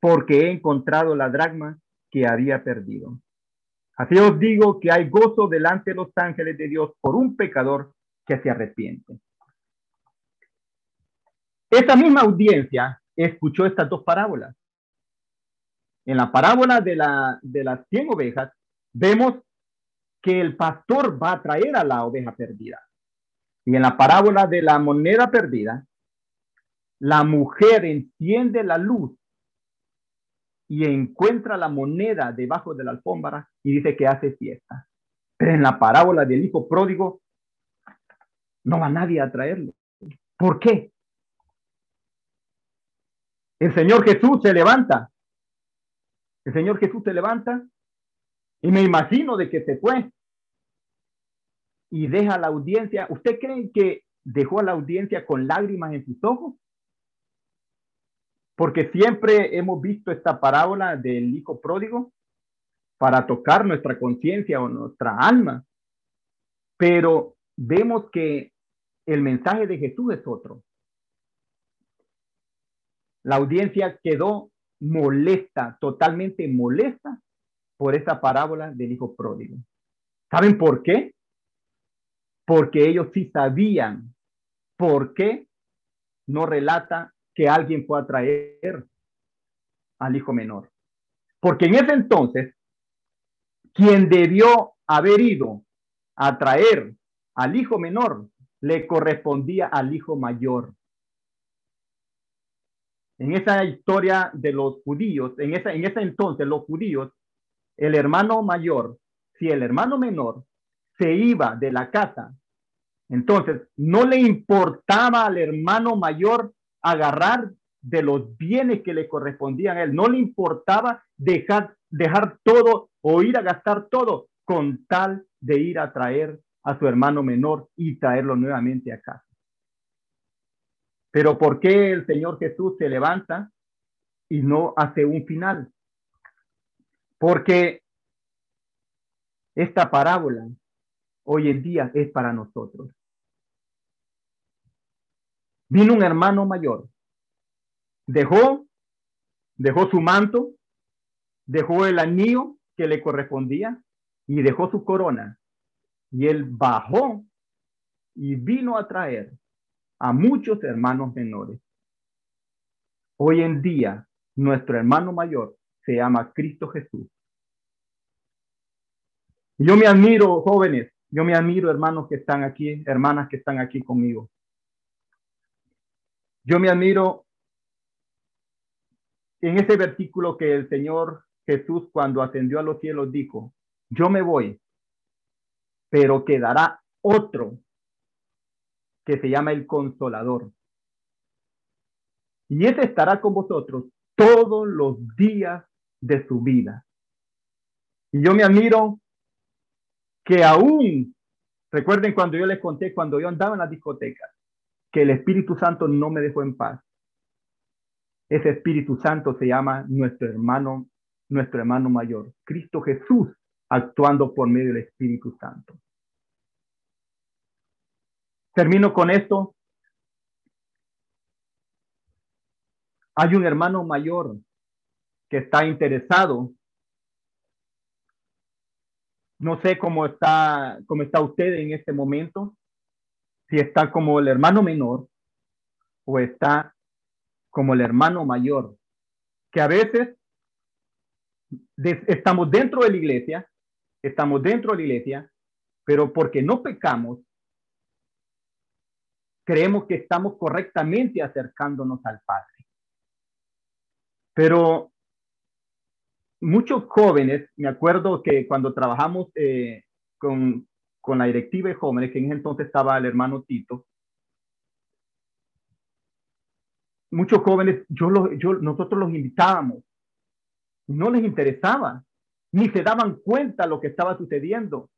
porque he encontrado la dracma que había perdido. Así os digo que hay gozo delante de los ángeles de Dios por un pecador que se arrepiente. Esta misma audiencia escuchó estas dos parábolas. En la parábola de, la, de las 100 ovejas, vemos que el pastor va a traer a la oveja perdida. Y en la parábola de la moneda perdida, la mujer enciende la luz y encuentra la moneda debajo de la alfombra y dice que hace fiesta. Pero en la parábola del hijo pródigo no va nadie a traerlo. ¿Por qué? El Señor Jesús se levanta. El Señor Jesús se levanta y me imagino de que se fue y deja la audiencia. ¿Usted cree que dejó a la audiencia con lágrimas en sus ojos? Porque siempre hemos visto esta parábola del hijo pródigo para tocar nuestra conciencia o nuestra alma. Pero vemos que el mensaje de Jesús es otro. La audiencia quedó molesta, totalmente molesta por esta parábola del hijo pródigo. ¿Saben por qué? Porque ellos sí sabían por qué no relata que alguien pueda traer al hijo menor. Porque en ese entonces, quien debió haber ido a traer al hijo menor le correspondía al hijo mayor. En esa historia de los judíos, en, esa, en ese entonces los judíos, el hermano mayor, si el hermano menor se iba de la casa, entonces no le importaba al hermano mayor agarrar de los bienes que le correspondían a él. No le importaba dejar, dejar todo o ir a gastar todo con tal de ir a traer a su hermano menor y traerlo nuevamente a casa. Pero ¿por qué el Señor Jesús se levanta y no hace un final? Porque esta parábola hoy en día es para nosotros. Vino un hermano mayor, dejó, dejó su manto, dejó el anillo que le correspondía y dejó su corona. Y él bajó y vino a traer a muchos hermanos menores. Hoy en día, nuestro hermano mayor se llama Cristo Jesús. Yo me admiro, jóvenes, yo me admiro, hermanos que están aquí, hermanas que están aquí conmigo. Yo me admiro en ese versículo que el Señor Jesús cuando ascendió a los cielos dijo, yo me voy, pero quedará otro que se llama el consolador. Y ese estará con vosotros todos los días de su vida. Y yo me admiro que aún, recuerden cuando yo les conté, cuando yo andaba en la discoteca, que el Espíritu Santo no me dejó en paz. Ese Espíritu Santo se llama nuestro hermano, nuestro hermano mayor, Cristo Jesús, actuando por medio del Espíritu Santo. Termino con esto. Hay un hermano mayor que está interesado. No sé cómo está, cómo está usted en este momento, si está como el hermano menor o está como el hermano mayor, que a veces estamos dentro de la iglesia, estamos dentro de la iglesia, pero porque no pecamos, creemos que estamos correctamente acercándonos al Padre. Pero muchos jóvenes, me acuerdo que cuando trabajamos eh, con, con, la directiva de jóvenes, que en ese entonces estaba el hermano Tito, muchos jóvenes, yo, yo nosotros los invitábamos, no les interesaba, ni se daban cuenta lo que estaba sucediendo.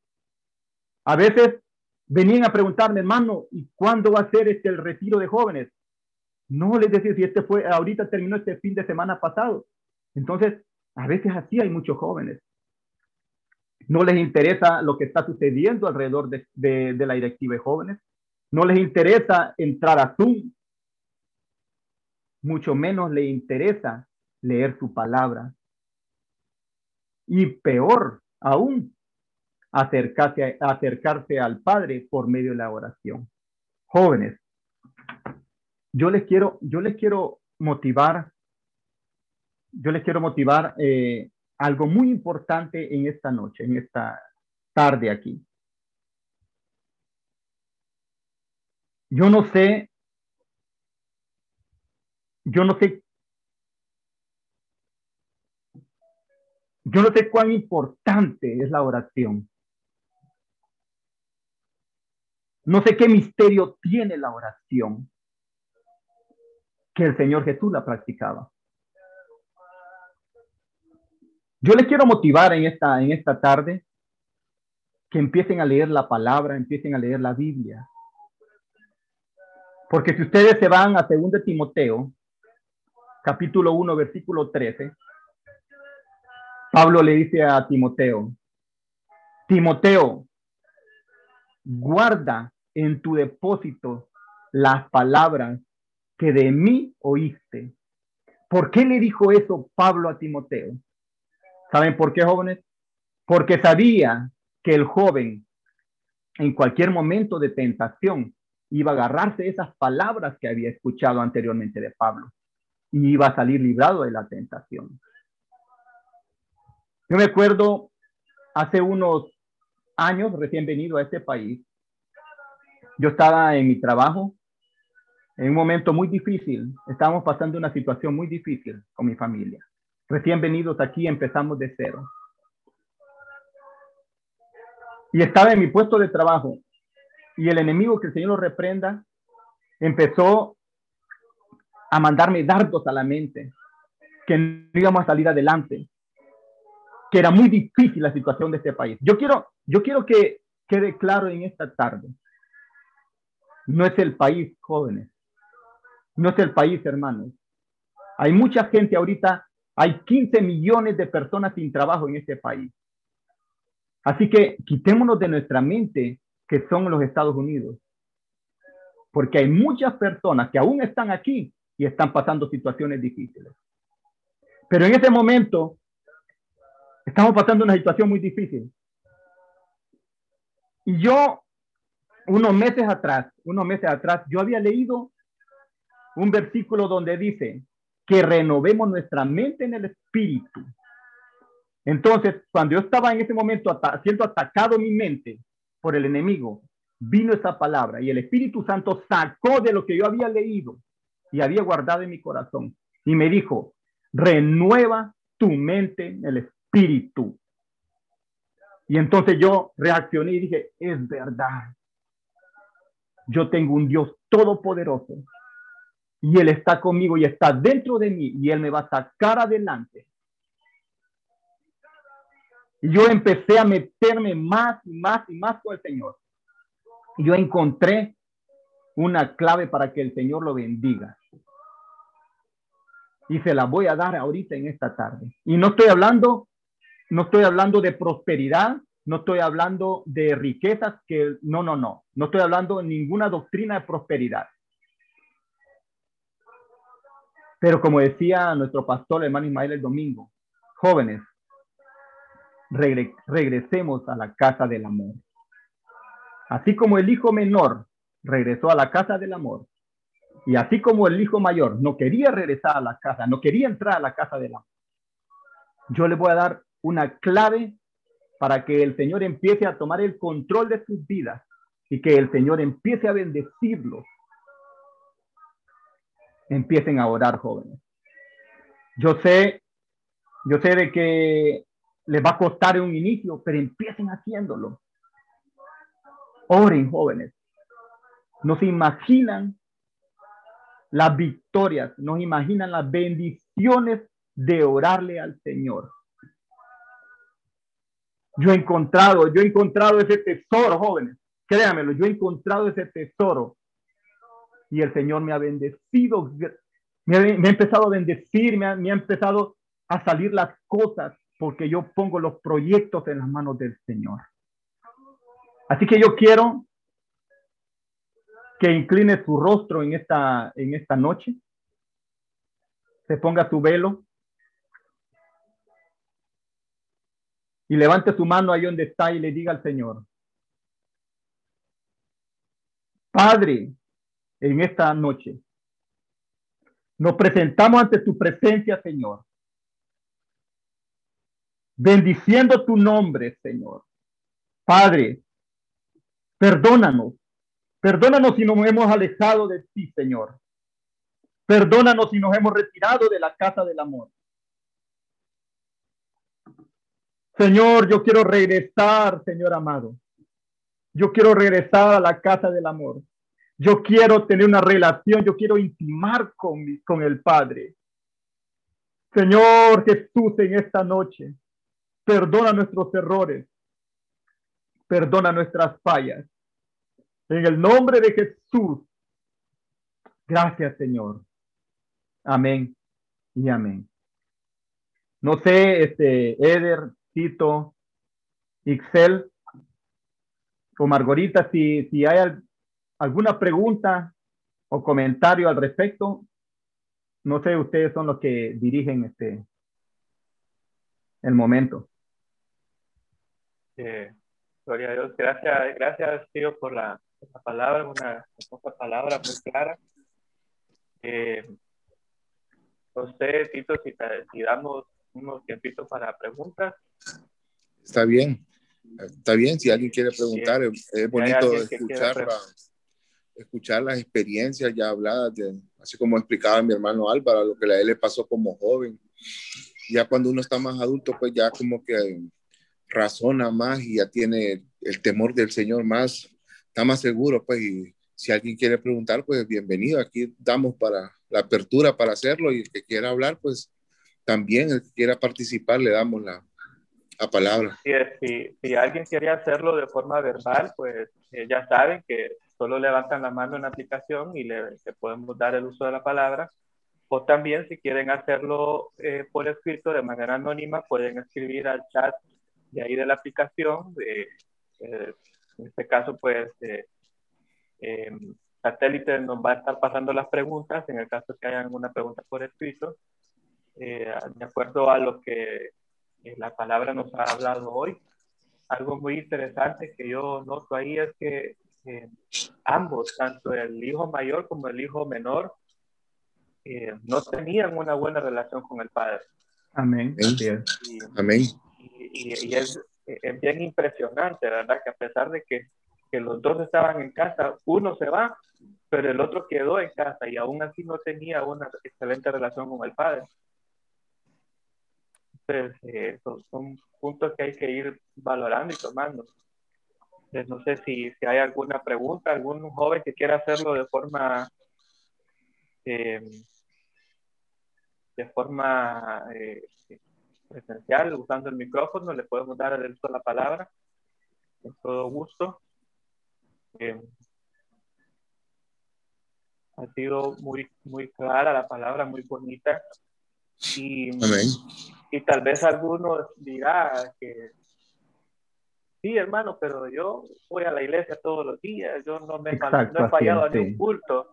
A veces venían a preguntarme, hermano, ¿y cuándo va a ser este el retiro de jóvenes? No les decía si este fue, ahorita terminó este fin de semana pasado. Entonces, a veces así hay muchos jóvenes. No les interesa lo que está sucediendo alrededor de, la directiva de jóvenes. No les interesa entrar a Zoom. Mucho menos les interesa leer su palabra. Y peor aún, acercarse, acercarse al Padre por medio de la oración. Jóvenes, yo les quiero, yo les quiero motivar, yo les quiero motivar eh, algo muy importante en esta noche, en esta tarde aquí. Yo no sé, yo no sé, yo no sé cuán importante es la oración. No sé qué misterio tiene la oración que el Señor Jesús la practicaba. Yo les quiero motivar en esta, en esta tarde que empiecen a leer la palabra, empiecen a leer la Biblia. Porque si ustedes se van a 2 Timoteo, capítulo 1, versículo 13, Pablo le dice a Timoteo, Timoteo, guarda en tu depósito las palabras que de mí oíste. ¿Por qué le dijo eso Pablo a Timoteo? ¿Saben por qué, jóvenes? Porque sabía que el joven en cualquier momento de tentación iba a agarrarse esas palabras que había escuchado anteriormente de Pablo y iba a salir librado de la tentación. Yo me acuerdo hace unos años, recién venido a este país, yo estaba en mi trabajo en un momento muy difícil. Estábamos pasando una situación muy difícil con mi familia. Recién venidos aquí empezamos de cero. Y estaba en mi puesto de trabajo y el enemigo, que el Señor lo reprenda, empezó a mandarme dardos a la mente, que no íbamos a salir adelante, que era muy difícil la situación de este país. Yo quiero, yo quiero que quede claro en esta tarde no es el país, jóvenes. No es el país, hermanos. Hay mucha gente ahorita, hay 15 millones de personas sin trabajo en este país. Así que quitémonos de nuestra mente que son los Estados Unidos. Porque hay muchas personas que aún están aquí y están pasando situaciones difíciles. Pero en ese momento estamos pasando una situación muy difícil. Y yo, unos meses atrás, unos meses atrás, yo había leído un versículo donde dice que renovemos nuestra mente en el espíritu. Entonces, cuando yo estaba en ese momento siendo atacado mi mente por el enemigo, vino esa palabra y el Espíritu Santo sacó de lo que yo había leído y había guardado en mi corazón y me dijo, renueva tu mente en el espíritu. Y entonces yo reaccioné y dije, es verdad. Yo tengo un Dios todopoderoso y Él está conmigo y está dentro de mí y Él me va a sacar adelante. Yo empecé a meterme más y más y más con el Señor. Y yo encontré una clave para que el Señor lo bendiga. Y se la voy a dar ahorita en esta tarde. Y no estoy hablando, no estoy hablando de prosperidad, no estoy hablando de riquezas que no, no, no. No estoy hablando de ninguna doctrina de prosperidad. Pero como decía nuestro pastor hermano Ismael el domingo, jóvenes, regresemos a la casa del amor. Así como el hijo menor regresó a la casa del amor, y así como el hijo mayor no quería regresar a la casa, no quería entrar a la casa del amor, yo le voy a dar una clave para que el Señor empiece a tomar el control de sus vidas y que el Señor empiece a bendecirlos empiecen a orar, jóvenes. Yo sé, yo sé de que les va a costar un inicio, pero empiecen haciéndolo. Oren, jóvenes. No se imaginan las victorias, no se imaginan las bendiciones de orarle al Señor. Yo he encontrado, yo he encontrado ese tesoro, jóvenes. Créanmelo, yo he encontrado ese tesoro y el Señor me ha bendecido, me ha, empezado a bendecir, me ha, me ha empezado a salir las cosas porque yo pongo los proyectos en las manos del Señor. Así que yo quiero que incline su rostro en esta, en esta noche, se ponga su velo y levante su mano ahí donde está y le diga al Señor, Padre, en esta noche. Nos presentamos ante tu presencia, Señor. Bendiciendo tu nombre, Señor. Padre, perdónanos. Perdónanos si nos hemos alejado de ti, Señor. Perdónanos si nos hemos retirado de la casa del amor. Señor, yo quiero regresar, Señor amado. Yo quiero regresar a la casa del amor. Yo quiero tener una relación, yo quiero intimar con, con el Padre. Señor Jesús, en esta noche, perdona nuestros errores, perdona nuestras fallas. En el nombre de Jesús. Gracias, Señor. Amén y amén. No sé, este, Eder, Tito, Ixel o Margarita, si, si hay ¿Alguna pregunta o comentario al respecto? No sé, ustedes son los que dirigen este el momento. Eh, gloria a Dios. Gracias, gracias, tío, por la, palabra, una palabra muy clara. Eh, usted, Tito, si, si damos unos tiempitos para preguntas. Está bien. Está bien, si alguien quiere preguntar, es bonito escuchar escuchar las experiencias ya habladas, de, así como explicaba mi hermano Álvaro, lo que a él le pasó como joven. Ya cuando uno está más adulto, pues ya como que razona más y ya tiene el temor del Señor más, está más seguro, pues, y si alguien quiere preguntar, pues bienvenido, aquí damos para la apertura para hacerlo y el que quiera hablar, pues también el que quiera participar, le damos la, la palabra. Si, si, alguien quería hacerlo de forma verbal, pues eh, ya saben que solo levantan la mano en la aplicación y le, podemos dar el uso de la palabra. O también si quieren hacerlo eh, por escrito de manera anónima, pueden escribir al chat de ahí de la aplicación, de, en este caso, pues, em, satélite nos va a estar pasando las preguntas, en el caso que haya alguna pregunta por escrito, de acuerdo a lo que la palabra nos ha hablado hoy. Algo muy interesante que yo noto ahí es que ambos, tanto el hijo mayor como el hijo menor, eh, no tenían una buena relación con el padre. Amén. Y, Amén. Y, es, es, bien impresionante, ¿verdad? Que a pesar de que, que, los dos estaban en casa, uno se va, pero el otro quedó en casa y aún así no tenía una excelente relación con el padre. Entonces, eh, son puntos que hay que ir valorando y tomando no sé si, si, hay alguna pregunta, algún joven que quiera hacerlo de forma eh, de forma eh, presencial, usando el micrófono, le podemos dar el la palabra con todo gusto. Eh, ha sido muy, muy clara la palabra, muy bonita. Y, y tal vez algunos dirá que sí, hermano, pero yo voy a la iglesia todos los días, yo no me he fallado a ningún culto.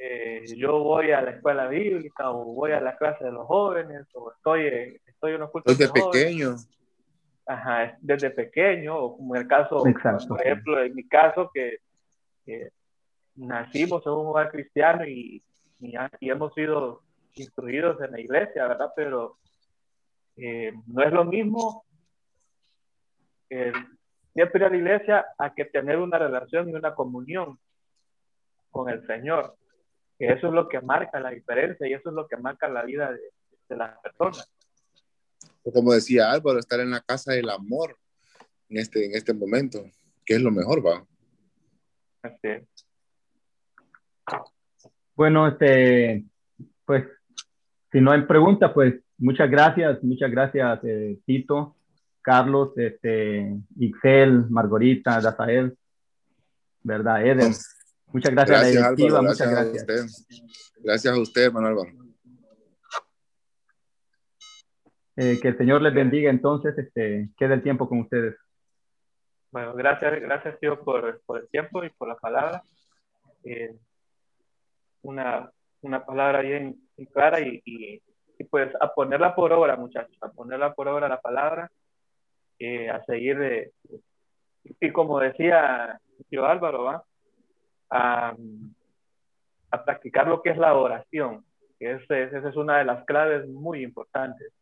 Eh, yo voy a la escuela bíblica o voy a la clase de los jóvenes o estoy, estoy en los cultos desde pequeño. Ajá, desde pequeño, o como en el caso, por ejemplo, en mi caso, que, nacimos en un hogar cristiano y, y, hemos sido instruidos en la iglesia, ¿verdad? Pero eh, no es lo mismo eh, siempre ir a la iglesia a que tener una relación y una comunión con el Señor. Que eso es lo que marca la diferencia y eso es lo que marca la vida de, de las personas. Como decía Álvaro, estar en la casa del amor en este, en este momento, que es lo mejor, va. Así Bueno, este, pues, si no hay preguntas, pues muchas gracias, muchas gracias, eh, Tito. Carlos, este, Ixel, Margarita, Dazael, ¿verdad? Eden. Muchas gracias, gracias a la directiva, muchas gracias. A usted. Gracias a usted, Manuel eh, que el Señor les bendiga entonces, este, queda el tiempo con ustedes. Bueno, gracias, gracias Dios por, por el tiempo y por la palabra. Eh, una, una palabra bien, clara y, y, y, pues a ponerla por obra, muchachos, a ponerla por obra la palabra eh, a seguir, de, y como decía tío Álvaro, ¿va? A, a, practicar lo que es la oración, que esa es una de las claves muy importantes,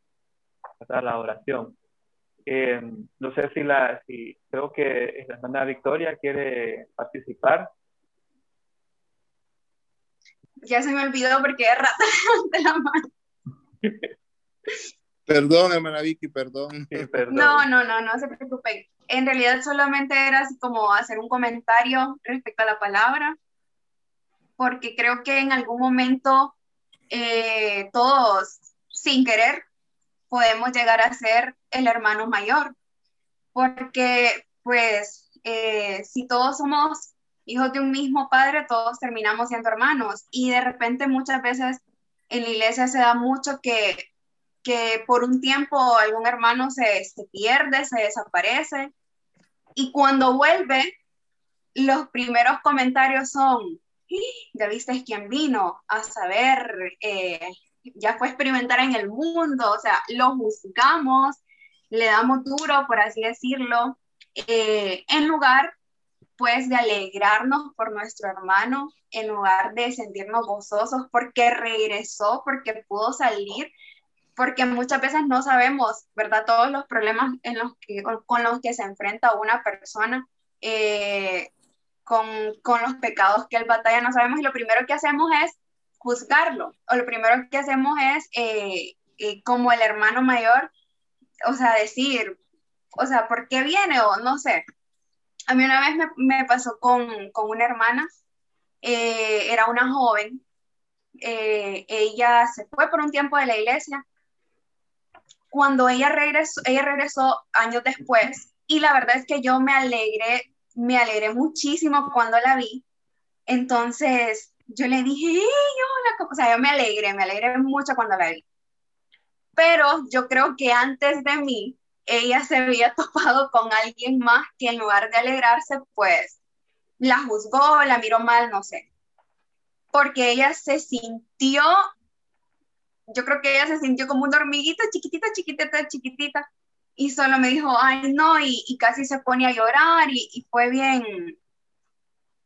la oración. Eh, no sé si la, si creo que la hermana Victoria quiere participar. Ya se me olvidó porque es rata de la mano. Perdón, hermana Vicky, perdón. No, no, no, no se preocupen. En realidad solamente era así como hacer un comentario respecto a la palabra, porque creo que en algún momento eh, todos, sin querer, podemos llegar a ser el hermano mayor, porque pues eh, si todos somos hijos de un mismo padre, todos terminamos siendo hermanos y de repente muchas veces en la iglesia se da mucho que que por un tiempo algún hermano se, se pierde, se desaparece, y cuando vuelve, los primeros comentarios son, ya viste quién vino a saber, eh, ya fue a experimentar en el mundo, o sea, lo juzgamos, le damos duro, por así decirlo, eh, en lugar pues de alegrarnos por nuestro hermano, en lugar de sentirnos gozosos porque regresó, porque pudo salir porque muchas veces no sabemos, ¿verdad? Todos los problemas en los que, con, los que se enfrenta una persona, eh, con, con, los pecados que él batalla, no sabemos, y lo primero que hacemos es juzgarlo, o lo primero que hacemos es, eh, eh, como el hermano mayor, o sea, decir, o sea, ¿por qué viene? O no sé. A mí una vez me, me pasó con, con, una hermana, era una joven, ella se fue por un tiempo de la iglesia cuando ella regresó, ella regresó años después y la verdad es que yo me alegré, me alegré muchísimo cuando la vi. Entonces yo le dije, hey, hola, o sea, yo me alegré, me alegré mucho cuando la vi. Pero yo creo que antes de mí, ella se había topado con alguien más que en lugar de alegrarse, pues la juzgó, la miró mal, no sé. Porque ella se sintió, yo creo que ella se sintió como una hormiguita chiquitita, chiquitita, chiquitita, y solo me dijo, ay, no, y, casi se pone a llorar, y, y, fue bien,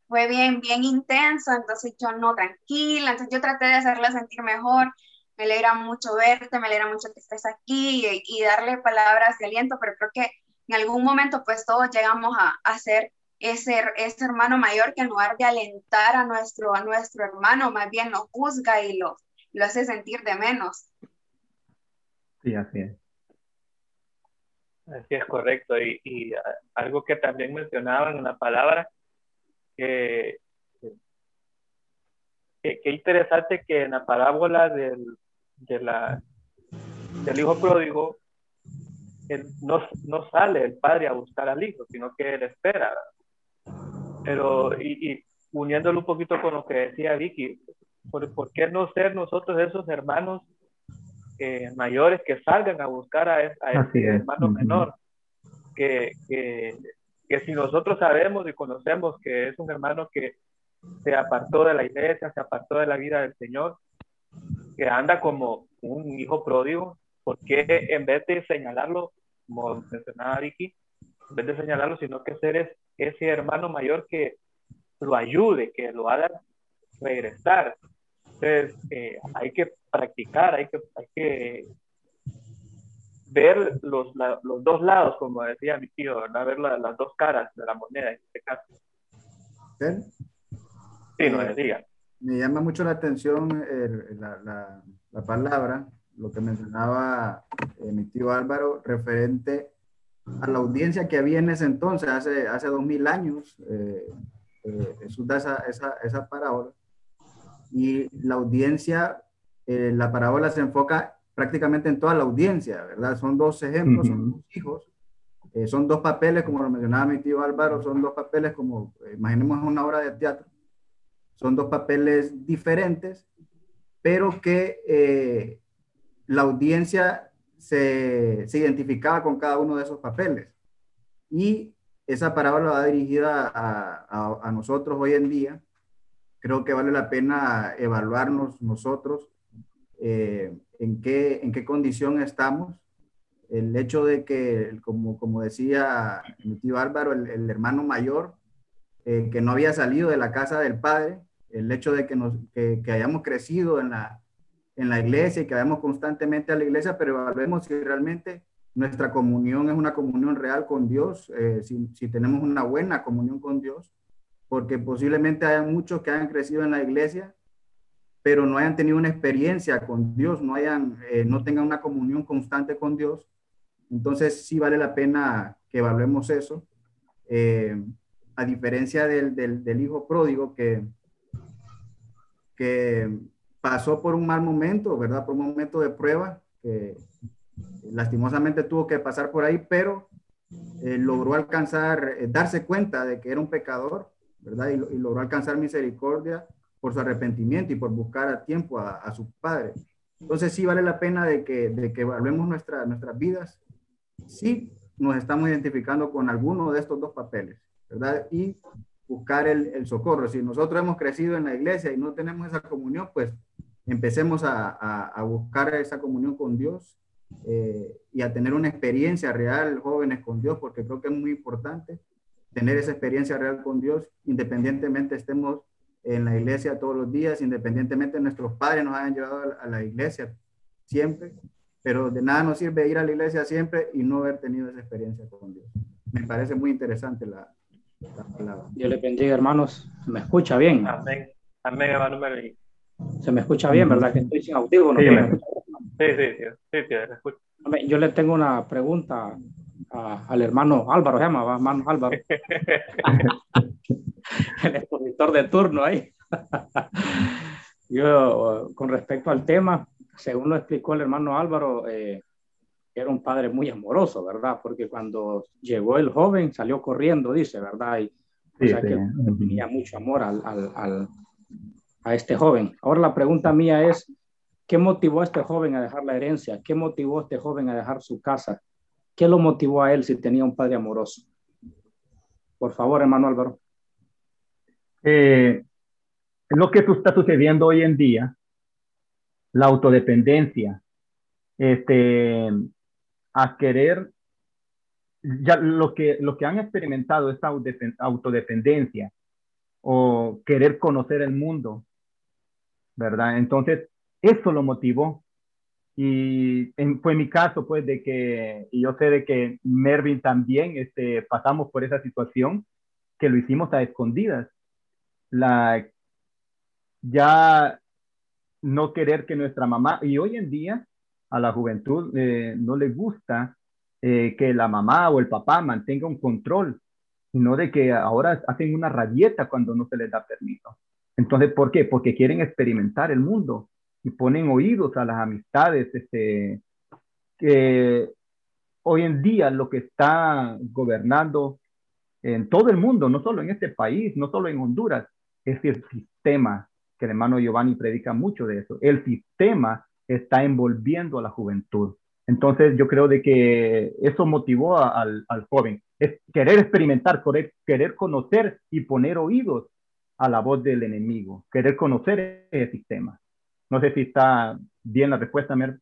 fue bien, bien intenso, entonces yo no, tranquila, entonces yo traté de hacerla sentir mejor, me alegra mucho verte, me alegra mucho que estés aquí y, darle palabras de aliento, pero creo que en algún momento pues todos llegamos a, a ser ese, ese hermano mayor que en lugar de alentar a nuestro, a nuestro hermano, más bien lo juzga y lo, lo hace sentir de menos. Sí, así es. Así es correcto. Y, y algo que también mencionaban en la palabra, que, que, interesante que en la parábola del, de la, del hijo pródigo, no, no, sale el padre a buscar al hijo, sino que él espera. Pero, y, y uniéndolo un poquito con lo que decía Vicky, ¿por, ¿por qué no ser nosotros esos hermanos eh, mayores que salgan a buscar a, ese hermano menor? Que, que, que si nosotros sabemos y conocemos que es un hermano que se apartó de la iglesia, se apartó de la vida del Señor, que anda como un hijo pródigo, porque en vez de señalarlo, como mencionaba Vicky, en vez de señalarlo, sino que ser ese hermano mayor que lo ayude, que lo haga regresar. Entonces, eh, hay que practicar, hay que, hay que ver los, los dos lados, como decía mi tío, ver las dos caras de la moneda en este caso. Sí, no decía me llama mucho la atención la, la, palabra, lo que mencionaba eh, mi tío Álvaro, referente a la audiencia que había en ese entonces, hace, hace dos mil años. Eh, eh, Jesús da esa, esa, esa, parábola. Y la audiencia, la parábola se enfoca prácticamente en toda la audiencia, ¿verdad? Son dos ejemplos, son dos hijos. son dos papeles, como lo mencionaba mi tío Álvaro, son dos papeles como, imaginemos una obra de teatro son dos papeles diferentes, pero que eh, la audiencia se, se, identificaba con cada uno de esos papeles. Y esa parábola va dirigida a, a, nosotros hoy en día. Creo que vale la pena evaluarnos nosotros eh, en, qué, en qué condición estamos. El hecho de que, como, como decía mi tío Álvaro, el, hermano mayor, eh, que no había salido de la casa del padre, el hecho de que, nos, que, hayamos crecido en la, en la iglesia y que vayamos constantemente a la iglesia, pero evaluemos si realmente nuestra comunión es una comunión real con Dios, eh, si, si, tenemos una buena comunión con Dios, porque posiblemente haya muchos que hayan crecido en la iglesia, pero no hayan tenido una experiencia con Dios, no, hayan, eh, no tengan una comunión constante con Dios. Entonces sí vale la pena que evaluemos eso. Eh, a diferencia del, del, hijo pródigo que que pasó por un mal momento, ¿verdad? Por un momento de prueba, que lastimosamente tuvo que pasar por ahí, pero eh, logró alcanzar, darse cuenta de que era un pecador, ¿verdad? Y, logró alcanzar misericordia por su arrepentimiento y por buscar a tiempo a, su padre. Entonces sí vale la pena de que, de que evaluemos nuestra, nuestras vidas. Sí nos estamos identificando con alguno de estos dos papeles, ¿verdad? Y buscar el, socorro. Si nosotros hemos crecido en la iglesia y no tenemos esa comunión, pues empecemos a, buscar esa comunión con Dios eh, y a tener una experiencia real, jóvenes, con Dios, porque creo que es muy importante tener esa experiencia real con Dios, independientemente estemos en la iglesia todos los días, independientemente nuestros padres nos hayan llevado a la iglesia siempre, pero de nada nos sirve ir a la iglesia siempre y no haber tenido esa experiencia con Dios. Me parece muy interesante la, Dios le bendiga, hermanos. ¿Se me escucha bien? Amén. Amén, hermano Se me escucha bien, ¿verdad? Que estoy sin audífono. Sí, sí, sí, sí, sí, Yo le tengo una pregunta al hermano Álvaro, se llama, hermano Álvaro. El expositor de turno ahí. Yo, con respecto al tema, según lo explicó el hermano Álvaro, eh, era un padre muy amoroso, ¿verdad? Porque cuando llegó el joven salió corriendo, dice, ¿verdad? Y o sea, que tenía mucho amor al, al, a este joven. Ahora la pregunta mía es, ¿qué motivó a este joven a dejar la herencia? ¿Qué motivó a este joven a dejar su casa? ¿Qué lo motivó a él si tenía un padre amoroso? Por favor, hermano Álvaro. Eh, lo que está sucediendo hoy en día, la autodependencia, este, a querer, ya lo que, lo que han experimentado esta autodependencia o querer conocer el mundo, ¿verdad? Entonces, eso lo motivó. Y fue mi caso, pues, de que, y yo sé de que Mervin también este, pasamos por esa situación, que lo hicimos a escondidas. La, ya no querer que nuestra mamá, y hoy en día a la juventud eh, no le gusta eh, que la mamá o el papá mantenga un control, sino de que ahora hacen una rabieta cuando no se les da permiso. Entonces, ¿por qué? Porque quieren experimentar el mundo y ponen oídos a las amistades, este, que hoy en día lo que está gobernando en todo el mundo, no solo en este país, no solo en Honduras, es el sistema que el hermano Giovanni predica mucho de eso. El sistema está envolviendo a la juventud. Entonces yo creo de que eso motivó al, al, joven, es querer experimentar, querer, querer conocer y poner oídos a la voz del enemigo, querer conocer el sistema. No sé si está bien la respuesta, Mer.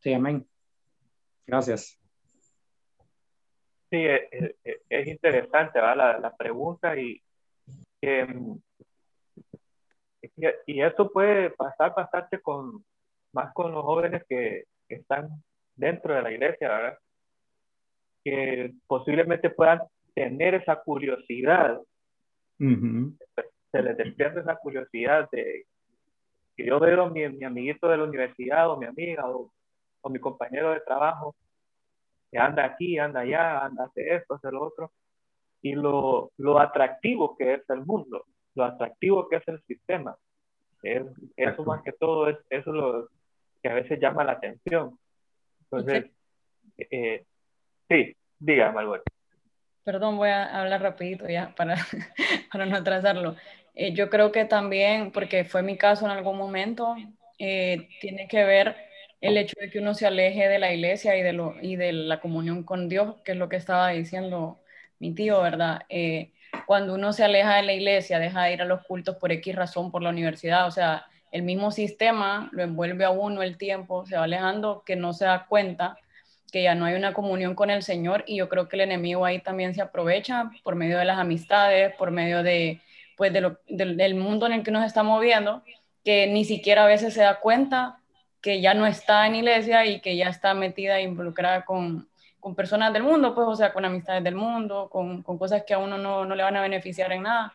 Sí, amén. Gracias. Sí, es, es interesante ¿verdad? La, la, pregunta y, em, y, y eso puede pasar bastante con más con los jóvenes que, que están dentro de la iglesia, ¿verdad? Que posiblemente puedan tener esa curiosidad, se les despierta esa curiosidad de que yo veo a mi, mi amiguito de la universidad o mi amiga o, o mi compañero de trabajo que anda aquí, anda allá, anda hace esto, hace lo otro, y lo, lo atractivo que es el mundo, lo atractivo que es el sistema. Es, eso más que todo es eso lo que a veces llama la atención. Entonces, eh, sí, diga, Malbuer. Perdón, voy a hablar rapidito ya para, para no atrasarlo. Eh, yo creo que también, porque fue mi caso en algún momento, eh, tiene que ver el hecho de que uno se aleje de la iglesia y de, lo, y de la comunión con Dios, que es lo que estaba diciendo mi tío, ¿verdad? Eh, cuando uno se aleja de la iglesia, deja de ir a los cultos por X razón, por la universidad, o sea, el mismo sistema lo envuelve a uno el tiempo, se va alejando, que no se da cuenta que ya no hay una comunión con el Señor y yo creo que el enemigo ahí también se aprovecha por medio de las amistades, por medio de, pues, de lo, del mundo en el que nos estamos moviendo, que ni siquiera a veces se da cuenta que ya no está en iglesia y que ya está metida e involucrada con, con personas del mundo, pues, o sea, con amistades del mundo, con, con cosas que a uno no, no, le van a beneficiar en nada.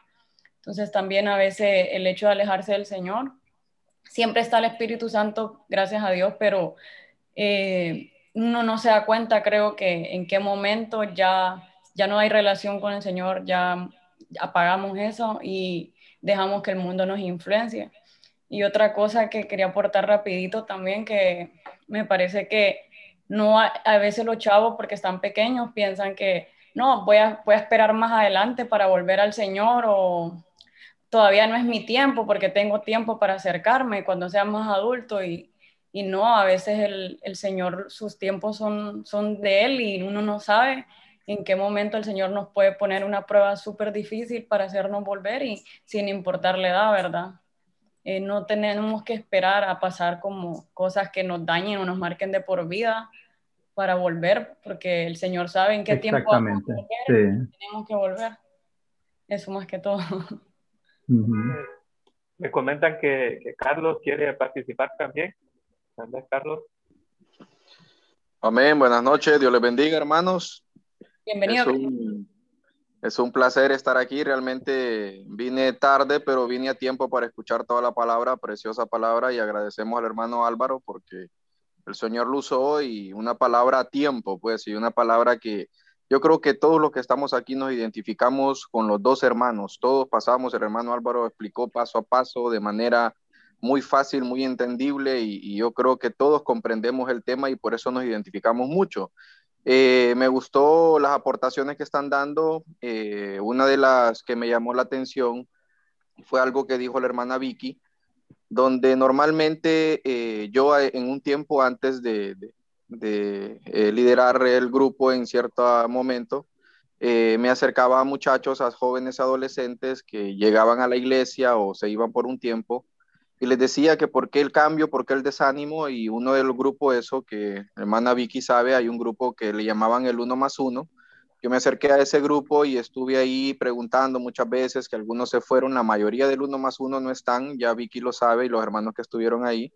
Entonces también a veces el hecho de alejarse del Señor, siempre está el Espíritu Santo, gracias a Dios, pero eh, uno no se da cuenta, creo que en qué momento ya, ya no hay relación con el Señor, ya apagamos eso y dejamos que el mundo nos influencie. Y otra cosa que quería aportar rapidito también, que me parece que no a, veces los chavos, porque están pequeños, piensan que no, voy a, voy a esperar más adelante para volver al Señor o todavía no es mi tiempo porque tengo tiempo para acercarme cuando sea más adulto y, y no, a veces el, el, Señor, sus tiempos son, son de Él y uno no sabe en qué momento el Señor nos puede poner una prueba súper difícil para hacernos volver y sin importar la edad, ¿verdad? Eh, no tenemos que esperar a pasar como cosas que nos dañen o nos marquen de por vida para volver, porque el Señor sabe en qué tiempo volver, tenemos que volver. Eso más que todo. Me comentan que, que, Carlos quiere participar también. ¿Dónde Carlos? Amén, buenas noches, Dios les bendiga, hermanos. Bienvenido. Es un placer estar aquí. Realmente vine tarde, pero vine a tiempo para escuchar toda la palabra, preciosa palabra, y agradecemos al hermano Álvaro porque el Señor lo usó hoy, una palabra a tiempo, pues, y una palabra que yo creo que todos los que estamos aquí nos identificamos con los dos hermanos. Todos pasamos, el hermano Álvaro explicó paso a paso de manera muy fácil, muy entendible, y, yo creo que todos comprendemos el tema y por eso nos identificamos mucho. Eh, me gustó las aportaciones que están dando. Eh, una de las que me llamó la atención fue algo que dijo la hermana Vicky, donde normalmente eh, yo en un tiempo antes de, liderar el grupo en cierto momento, me acercaba a muchachos, a jóvenes adolescentes que llegaban a la iglesia o se iban por un tiempo y les decía que por qué el cambio, por qué el desánimo, y uno del grupo eso, que hermana Vicky sabe, hay un grupo que le llamaban el uno más uno. Yo me acerqué a ese grupo y estuve ahí preguntando muchas veces que algunos se fueron, la mayoría del uno más uno no están, ya Vicky lo sabe y los hermanos que estuvieron ahí.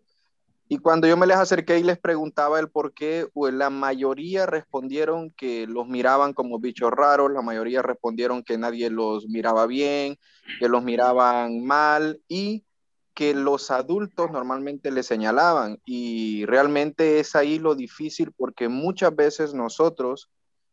Y cuando yo me les acerqué y les preguntaba el por qué, pues la mayoría respondieron que los miraban como bichos raros, la mayoría respondieron que nadie los miraba bien, que los miraban mal y que los adultos normalmente le señalaban y realmente es ahí lo difícil porque muchas veces nosotros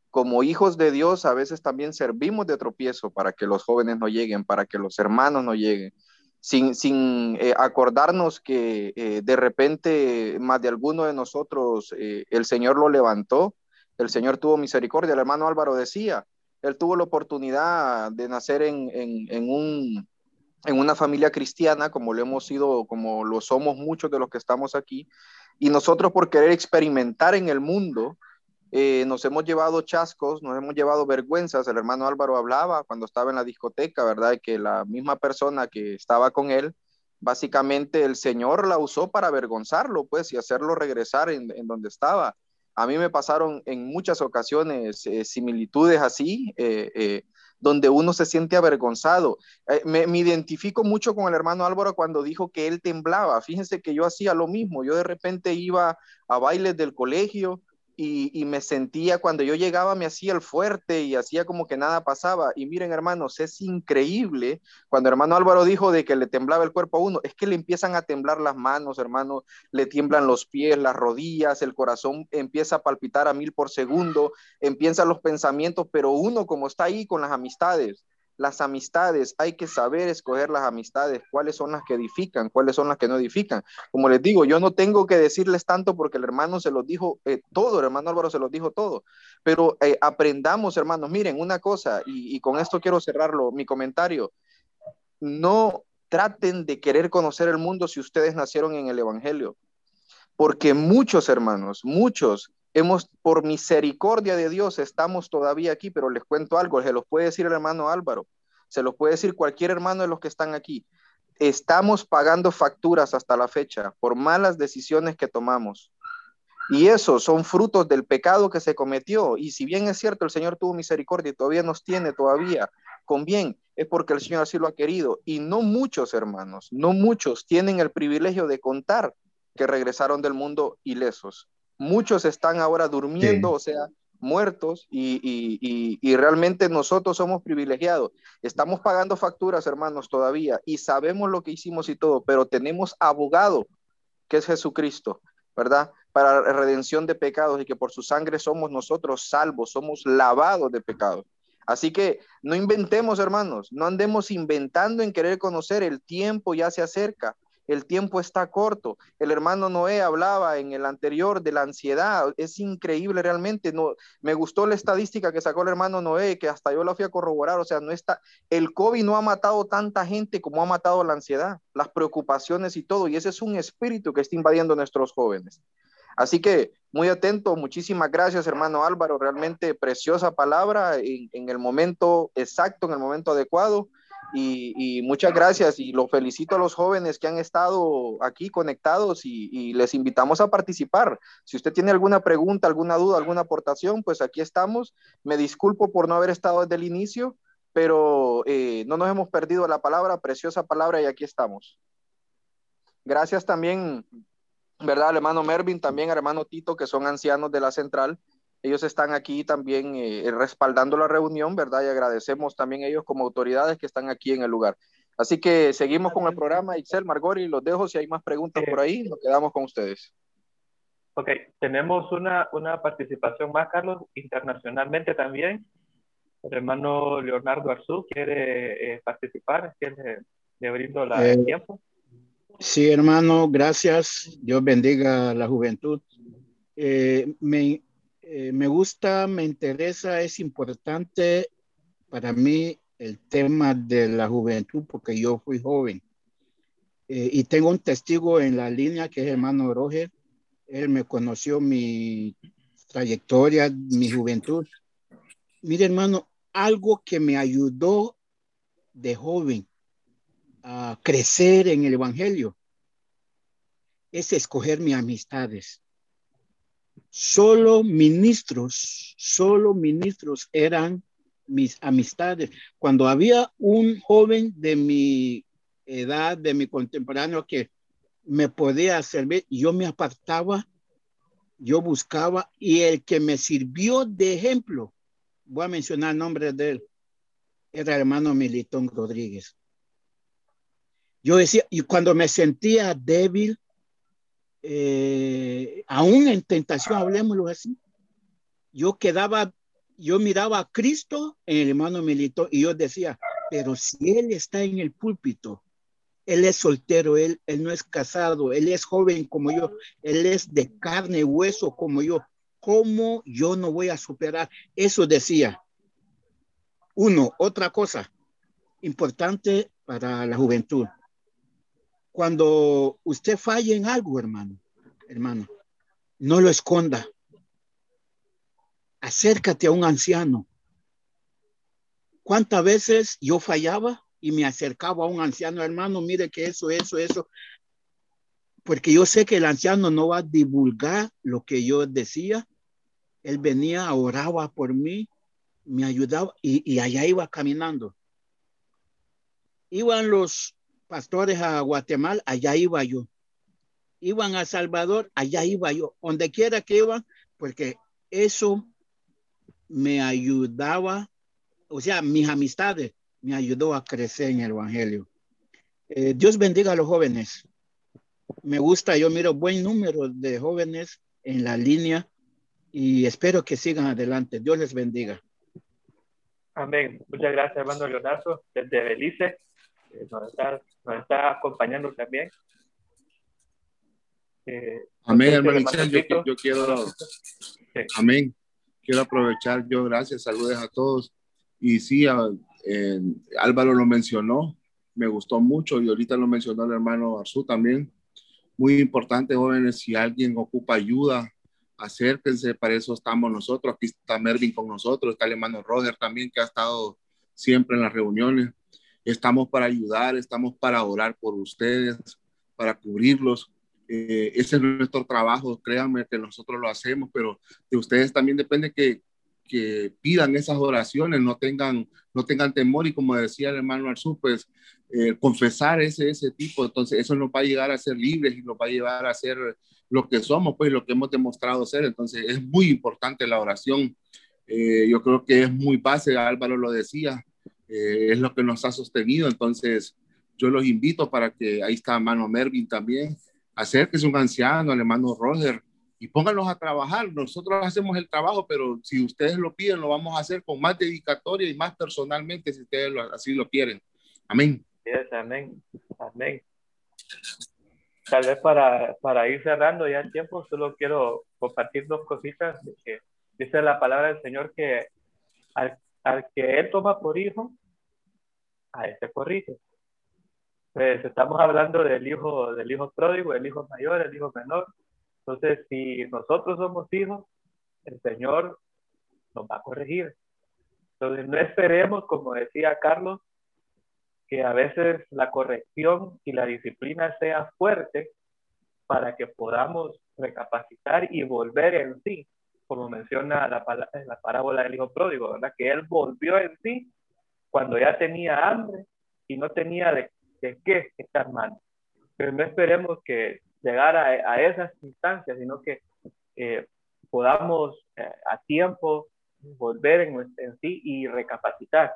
como hijos de Dios a veces también servimos de tropiezo para que los jóvenes no lleguen, para que los hermanos no lleguen, sin, sin eh, acordarnos que eh, de repente más de alguno de nosotros eh, el Señor lo levantó, el Señor tuvo misericordia, el hermano Álvaro decía, él tuvo la oportunidad de nacer en, en un en una familia cristiana, como lo hemos sido, como lo somos muchos de los que estamos aquí, y nosotros por querer experimentar en el mundo, eh, nos hemos llevado chascos, nos hemos llevado vergüenzas. El hermano Álvaro hablaba cuando estaba en la discoteca, ¿verdad? Que la misma persona que estaba con él, básicamente el Señor la usó para avergonzarlo, pues, y hacerlo regresar en, donde estaba. A mí me pasaron en muchas ocasiones eh, similitudes así. Eh, donde uno se siente avergonzado. Eh, me, identifico mucho con el hermano Álvaro cuando dijo que él temblaba. Fíjense que yo hacía lo mismo. Yo de repente iba a bailes del colegio y, me sentía, cuando yo llegaba me hacía el fuerte y hacía como que nada pasaba. Y miren, hermanos, es increíble cuando hermano Álvaro dijo de que le temblaba el cuerpo a uno, es que le empiezan a temblar las manos, hermano, le tiemblan los pies, las rodillas, el corazón empieza a palpitar a mil por segundo, empiezan los pensamientos, pero uno como está ahí con las amistades, las amistades, hay que saber escoger las amistades, cuáles son las que edifican, cuáles son las que no edifican. Como les digo, yo no tengo que decirles tanto porque el hermano se los dijo eh, todo, el hermano Álvaro se los dijo todo, pero eh, aprendamos, hermanos, miren una cosa, y, y con esto quiero cerrarlo, mi comentario, no traten de querer conocer el mundo si ustedes nacieron en el Evangelio, porque muchos hermanos, muchos hemos, por misericordia de Dios, estamos todavía aquí, pero les cuento algo, se los puede decir el hermano Álvaro, se los puede decir cualquier hermano de los que están aquí. Estamos pagando facturas hasta la fecha por malas decisiones que tomamos. Y esos son frutos del pecado que se cometió. Y si bien es cierto, el Señor tuvo misericordia y todavía nos tiene todavía con bien, es porque el Señor así lo ha querido. Y no muchos hermanos, no muchos tienen el privilegio de contar que regresaron del mundo ilesos muchos están ahora durmiendo, o sea, muertos y, realmente nosotros somos privilegiados. Estamos pagando facturas, hermanos, todavía y sabemos lo que hicimos y todo, pero tenemos abogado, que es Jesucristo, ¿verdad? Para redención de pecados y que por su sangre somos nosotros salvos, somos lavados de pecados. Así que no inventemos, hermanos, no andemos inventando en querer conocer, el tiempo ya se acerca el tiempo está corto. El hermano Noé hablaba en el anterior de la ansiedad. Es increíble realmente. No, me gustó la estadística que sacó el hermano Noé, que hasta yo la fui a corroborar. O sea, no está, el COVID no ha matado tanta gente como ha matado la ansiedad, las preocupaciones y todo. Y ese es un espíritu que está invadiendo nuestros jóvenes. Así que muy atento, muchísimas gracias hermano Álvaro, realmente preciosa palabra en el momento exacto, en el momento adecuado. Y, muchas gracias y lo felicito a los jóvenes que han estado aquí conectados y, les invitamos a participar. Si usted tiene alguna pregunta, alguna duda, alguna aportación, pues aquí estamos. Me disculpo por no haber estado desde el inicio, pero eh, no nos hemos perdido la palabra, preciosa palabra y aquí estamos. Gracias también, ¿verdad? Al hermano Mervin, también al hermano Tito, que son ancianos de la central ellos están aquí también eh, respaldando la reunión, ¿verdad? Y agradecemos también a ellos como autoridades que están aquí en el lugar. Así que seguimos con el programa. Excel, Margori, los dejo. Si hay más preguntas por ahí, nos quedamos con ustedes. Ok, tenemos una, una participación más, Carlos, internacionalmente también. El hermano Leonardo Arzú quiere eh, participar, quiere le brindo la, el eh, tiempo. Sí, hermano, gracias. Dios bendiga a la juventud. me, eh, me gusta, me interesa, es importante para mí el tema de la juventud porque yo fui joven. eh, y tengo un testigo en la línea que es hermano Roger. Él me conoció mi trayectoria, mi juventud. Mire, hermano, algo que me ayudó de joven a crecer en el Evangelio es escoger mis amistades. Solo ministros, solo ministros eran mis amistades. Cuando había un joven de mi edad, de mi contemporáneo que me podía servir, yo me apartaba, yo buscaba y el que me sirvió de ejemplo, voy a mencionar el nombre de él, era hermano Militón Rodríguez. Yo decía, y cuando me sentía débil, eh, aún en tentación, hablemoslo así, yo quedaba, yo miraba a Cristo en el hermano Milito y yo decía, pero si él está en el púlpito, él es soltero, él, él no es casado, él es joven como yo, él es de carne y hueso como yo, ¿cómo yo no voy a superar? Eso decía. Uno, otra cosa importante para la juventud cuando usted falle en algo, hermano, hermano, no lo esconda. Acércate a un anciano. ¿Cuántas veces yo fallaba y me acercaba a un anciano, hermano, mire que eso, eso, eso? Porque yo sé que el anciano no va a divulgar lo que yo decía. Él venía, oraba por mí, me ayudaba y, y allá iba caminando. Iban los pastores a Guatemala, allá iba yo. Iban a Salvador, allá iba yo. Donde quiera que iban, porque eso me ayudaba, o sea, mis amistades me ayudó a crecer en el Evangelio. Eh, Dios bendiga a los jóvenes. Me gusta, yo miro buen número de jóvenes en la línea y espero que sigan adelante. Dios les bendiga. Amén. Muchas gracias, hermano Leonardo, desde Belice. Eh, nos, está, acompañando también. Eh, amén, hermano yo, quiero, amén, quiero aprovechar yo, gracias, saludos a todos. Y sí, Álvaro lo mencionó, me gustó mucho y ahorita lo mencionó el hermano Arzú también. Muy importante, jóvenes, si alguien ocupa ayuda, acérquense, para eso estamos nosotros. Aquí está Mervin con nosotros, está el hermano Roger también, que ha estado siempre en las reuniones. Estamos para ayudar, estamos para orar por ustedes, para cubrirlos. Eh, ese es nuestro trabajo, créanme que nosotros lo hacemos, pero de ustedes también depende que, que pidan esas oraciones, no tengan, no tengan temor y como decía el hermano Arzú, pues eh, confesar ese, ese tipo, entonces eso nos va a llegar a ser libres y nos va a llevar a ser lo que somos, pues lo que hemos demostrado ser, entonces es muy importante la oración. Eh, yo creo que es muy base, Álvaro lo decía, eh, es lo que nos ha sostenido. Entonces, yo los invito para que ahí está hermano Mervin también, acérquese un anciano, al hermano Roger, y pónganlos a trabajar. Nosotros hacemos el trabajo, pero si ustedes lo piden, lo vamos a hacer con más dedicatoria y más personalmente, si ustedes así lo quieren. Amén. amén. Amén. Tal vez para, para ir cerrando ya el tiempo, solo quiero compartir dos cositas. Que dice la palabra del Señor que al, al que Él toma por hijo, a ese corrige. Pues estamos hablando del hijo, del hijo pródigo, el hijo mayor, el hijo menor. Entonces, si nosotros somos hijos, el Señor nos va a corregir. Entonces, no esperemos, como decía Carlos, que a veces la corrección y la disciplina sea fuerte para que podamos recapacitar y volver en sí, como menciona la, la parábola del hijo pródigo, ¿verdad? Que él volvió en sí cuando ya tenía hambre y no tenía de, qué estar mal. Pero no esperemos que llegara a, esas instancias, sino que eh, podamos eh, a tiempo volver en, en, sí y recapacitar.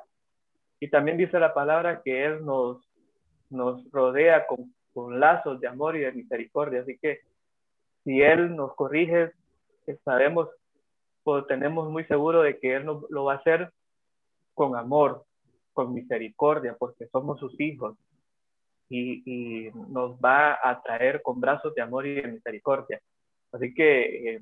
Y también dice la palabra que Él nos, nos rodea con, con lazos de amor y de misericordia. Así que si Él nos corrige, sabemos, o tenemos muy seguro de que Él no, lo va a hacer con amor, con misericordia, porque somos sus hijos, y, nos va a traer con brazos de amor y de misericordia. Así que eh,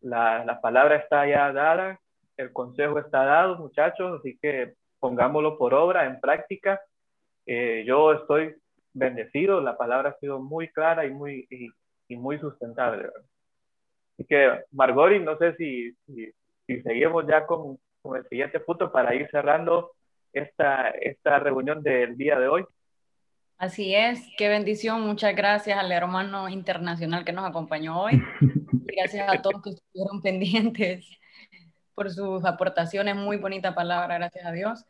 la, la, palabra está ya dada, el consejo está dado, muchachos, así que pongámoslo por obra, en práctica. Eh, yo estoy bendecidos, la palabra ha sido muy clara y muy, y, muy sustentable. Así que, Margori, no sé si, si, seguimos ya con, con, el siguiente punto para ir cerrando esta, esta reunión del día de hoy. Así es, qué bendición. Muchas gracias al hermano internacional que nos acompañó hoy. Gracias a todos que estuvieron pendientes por sus aportaciones. Muy bonita palabra, gracias a Dios.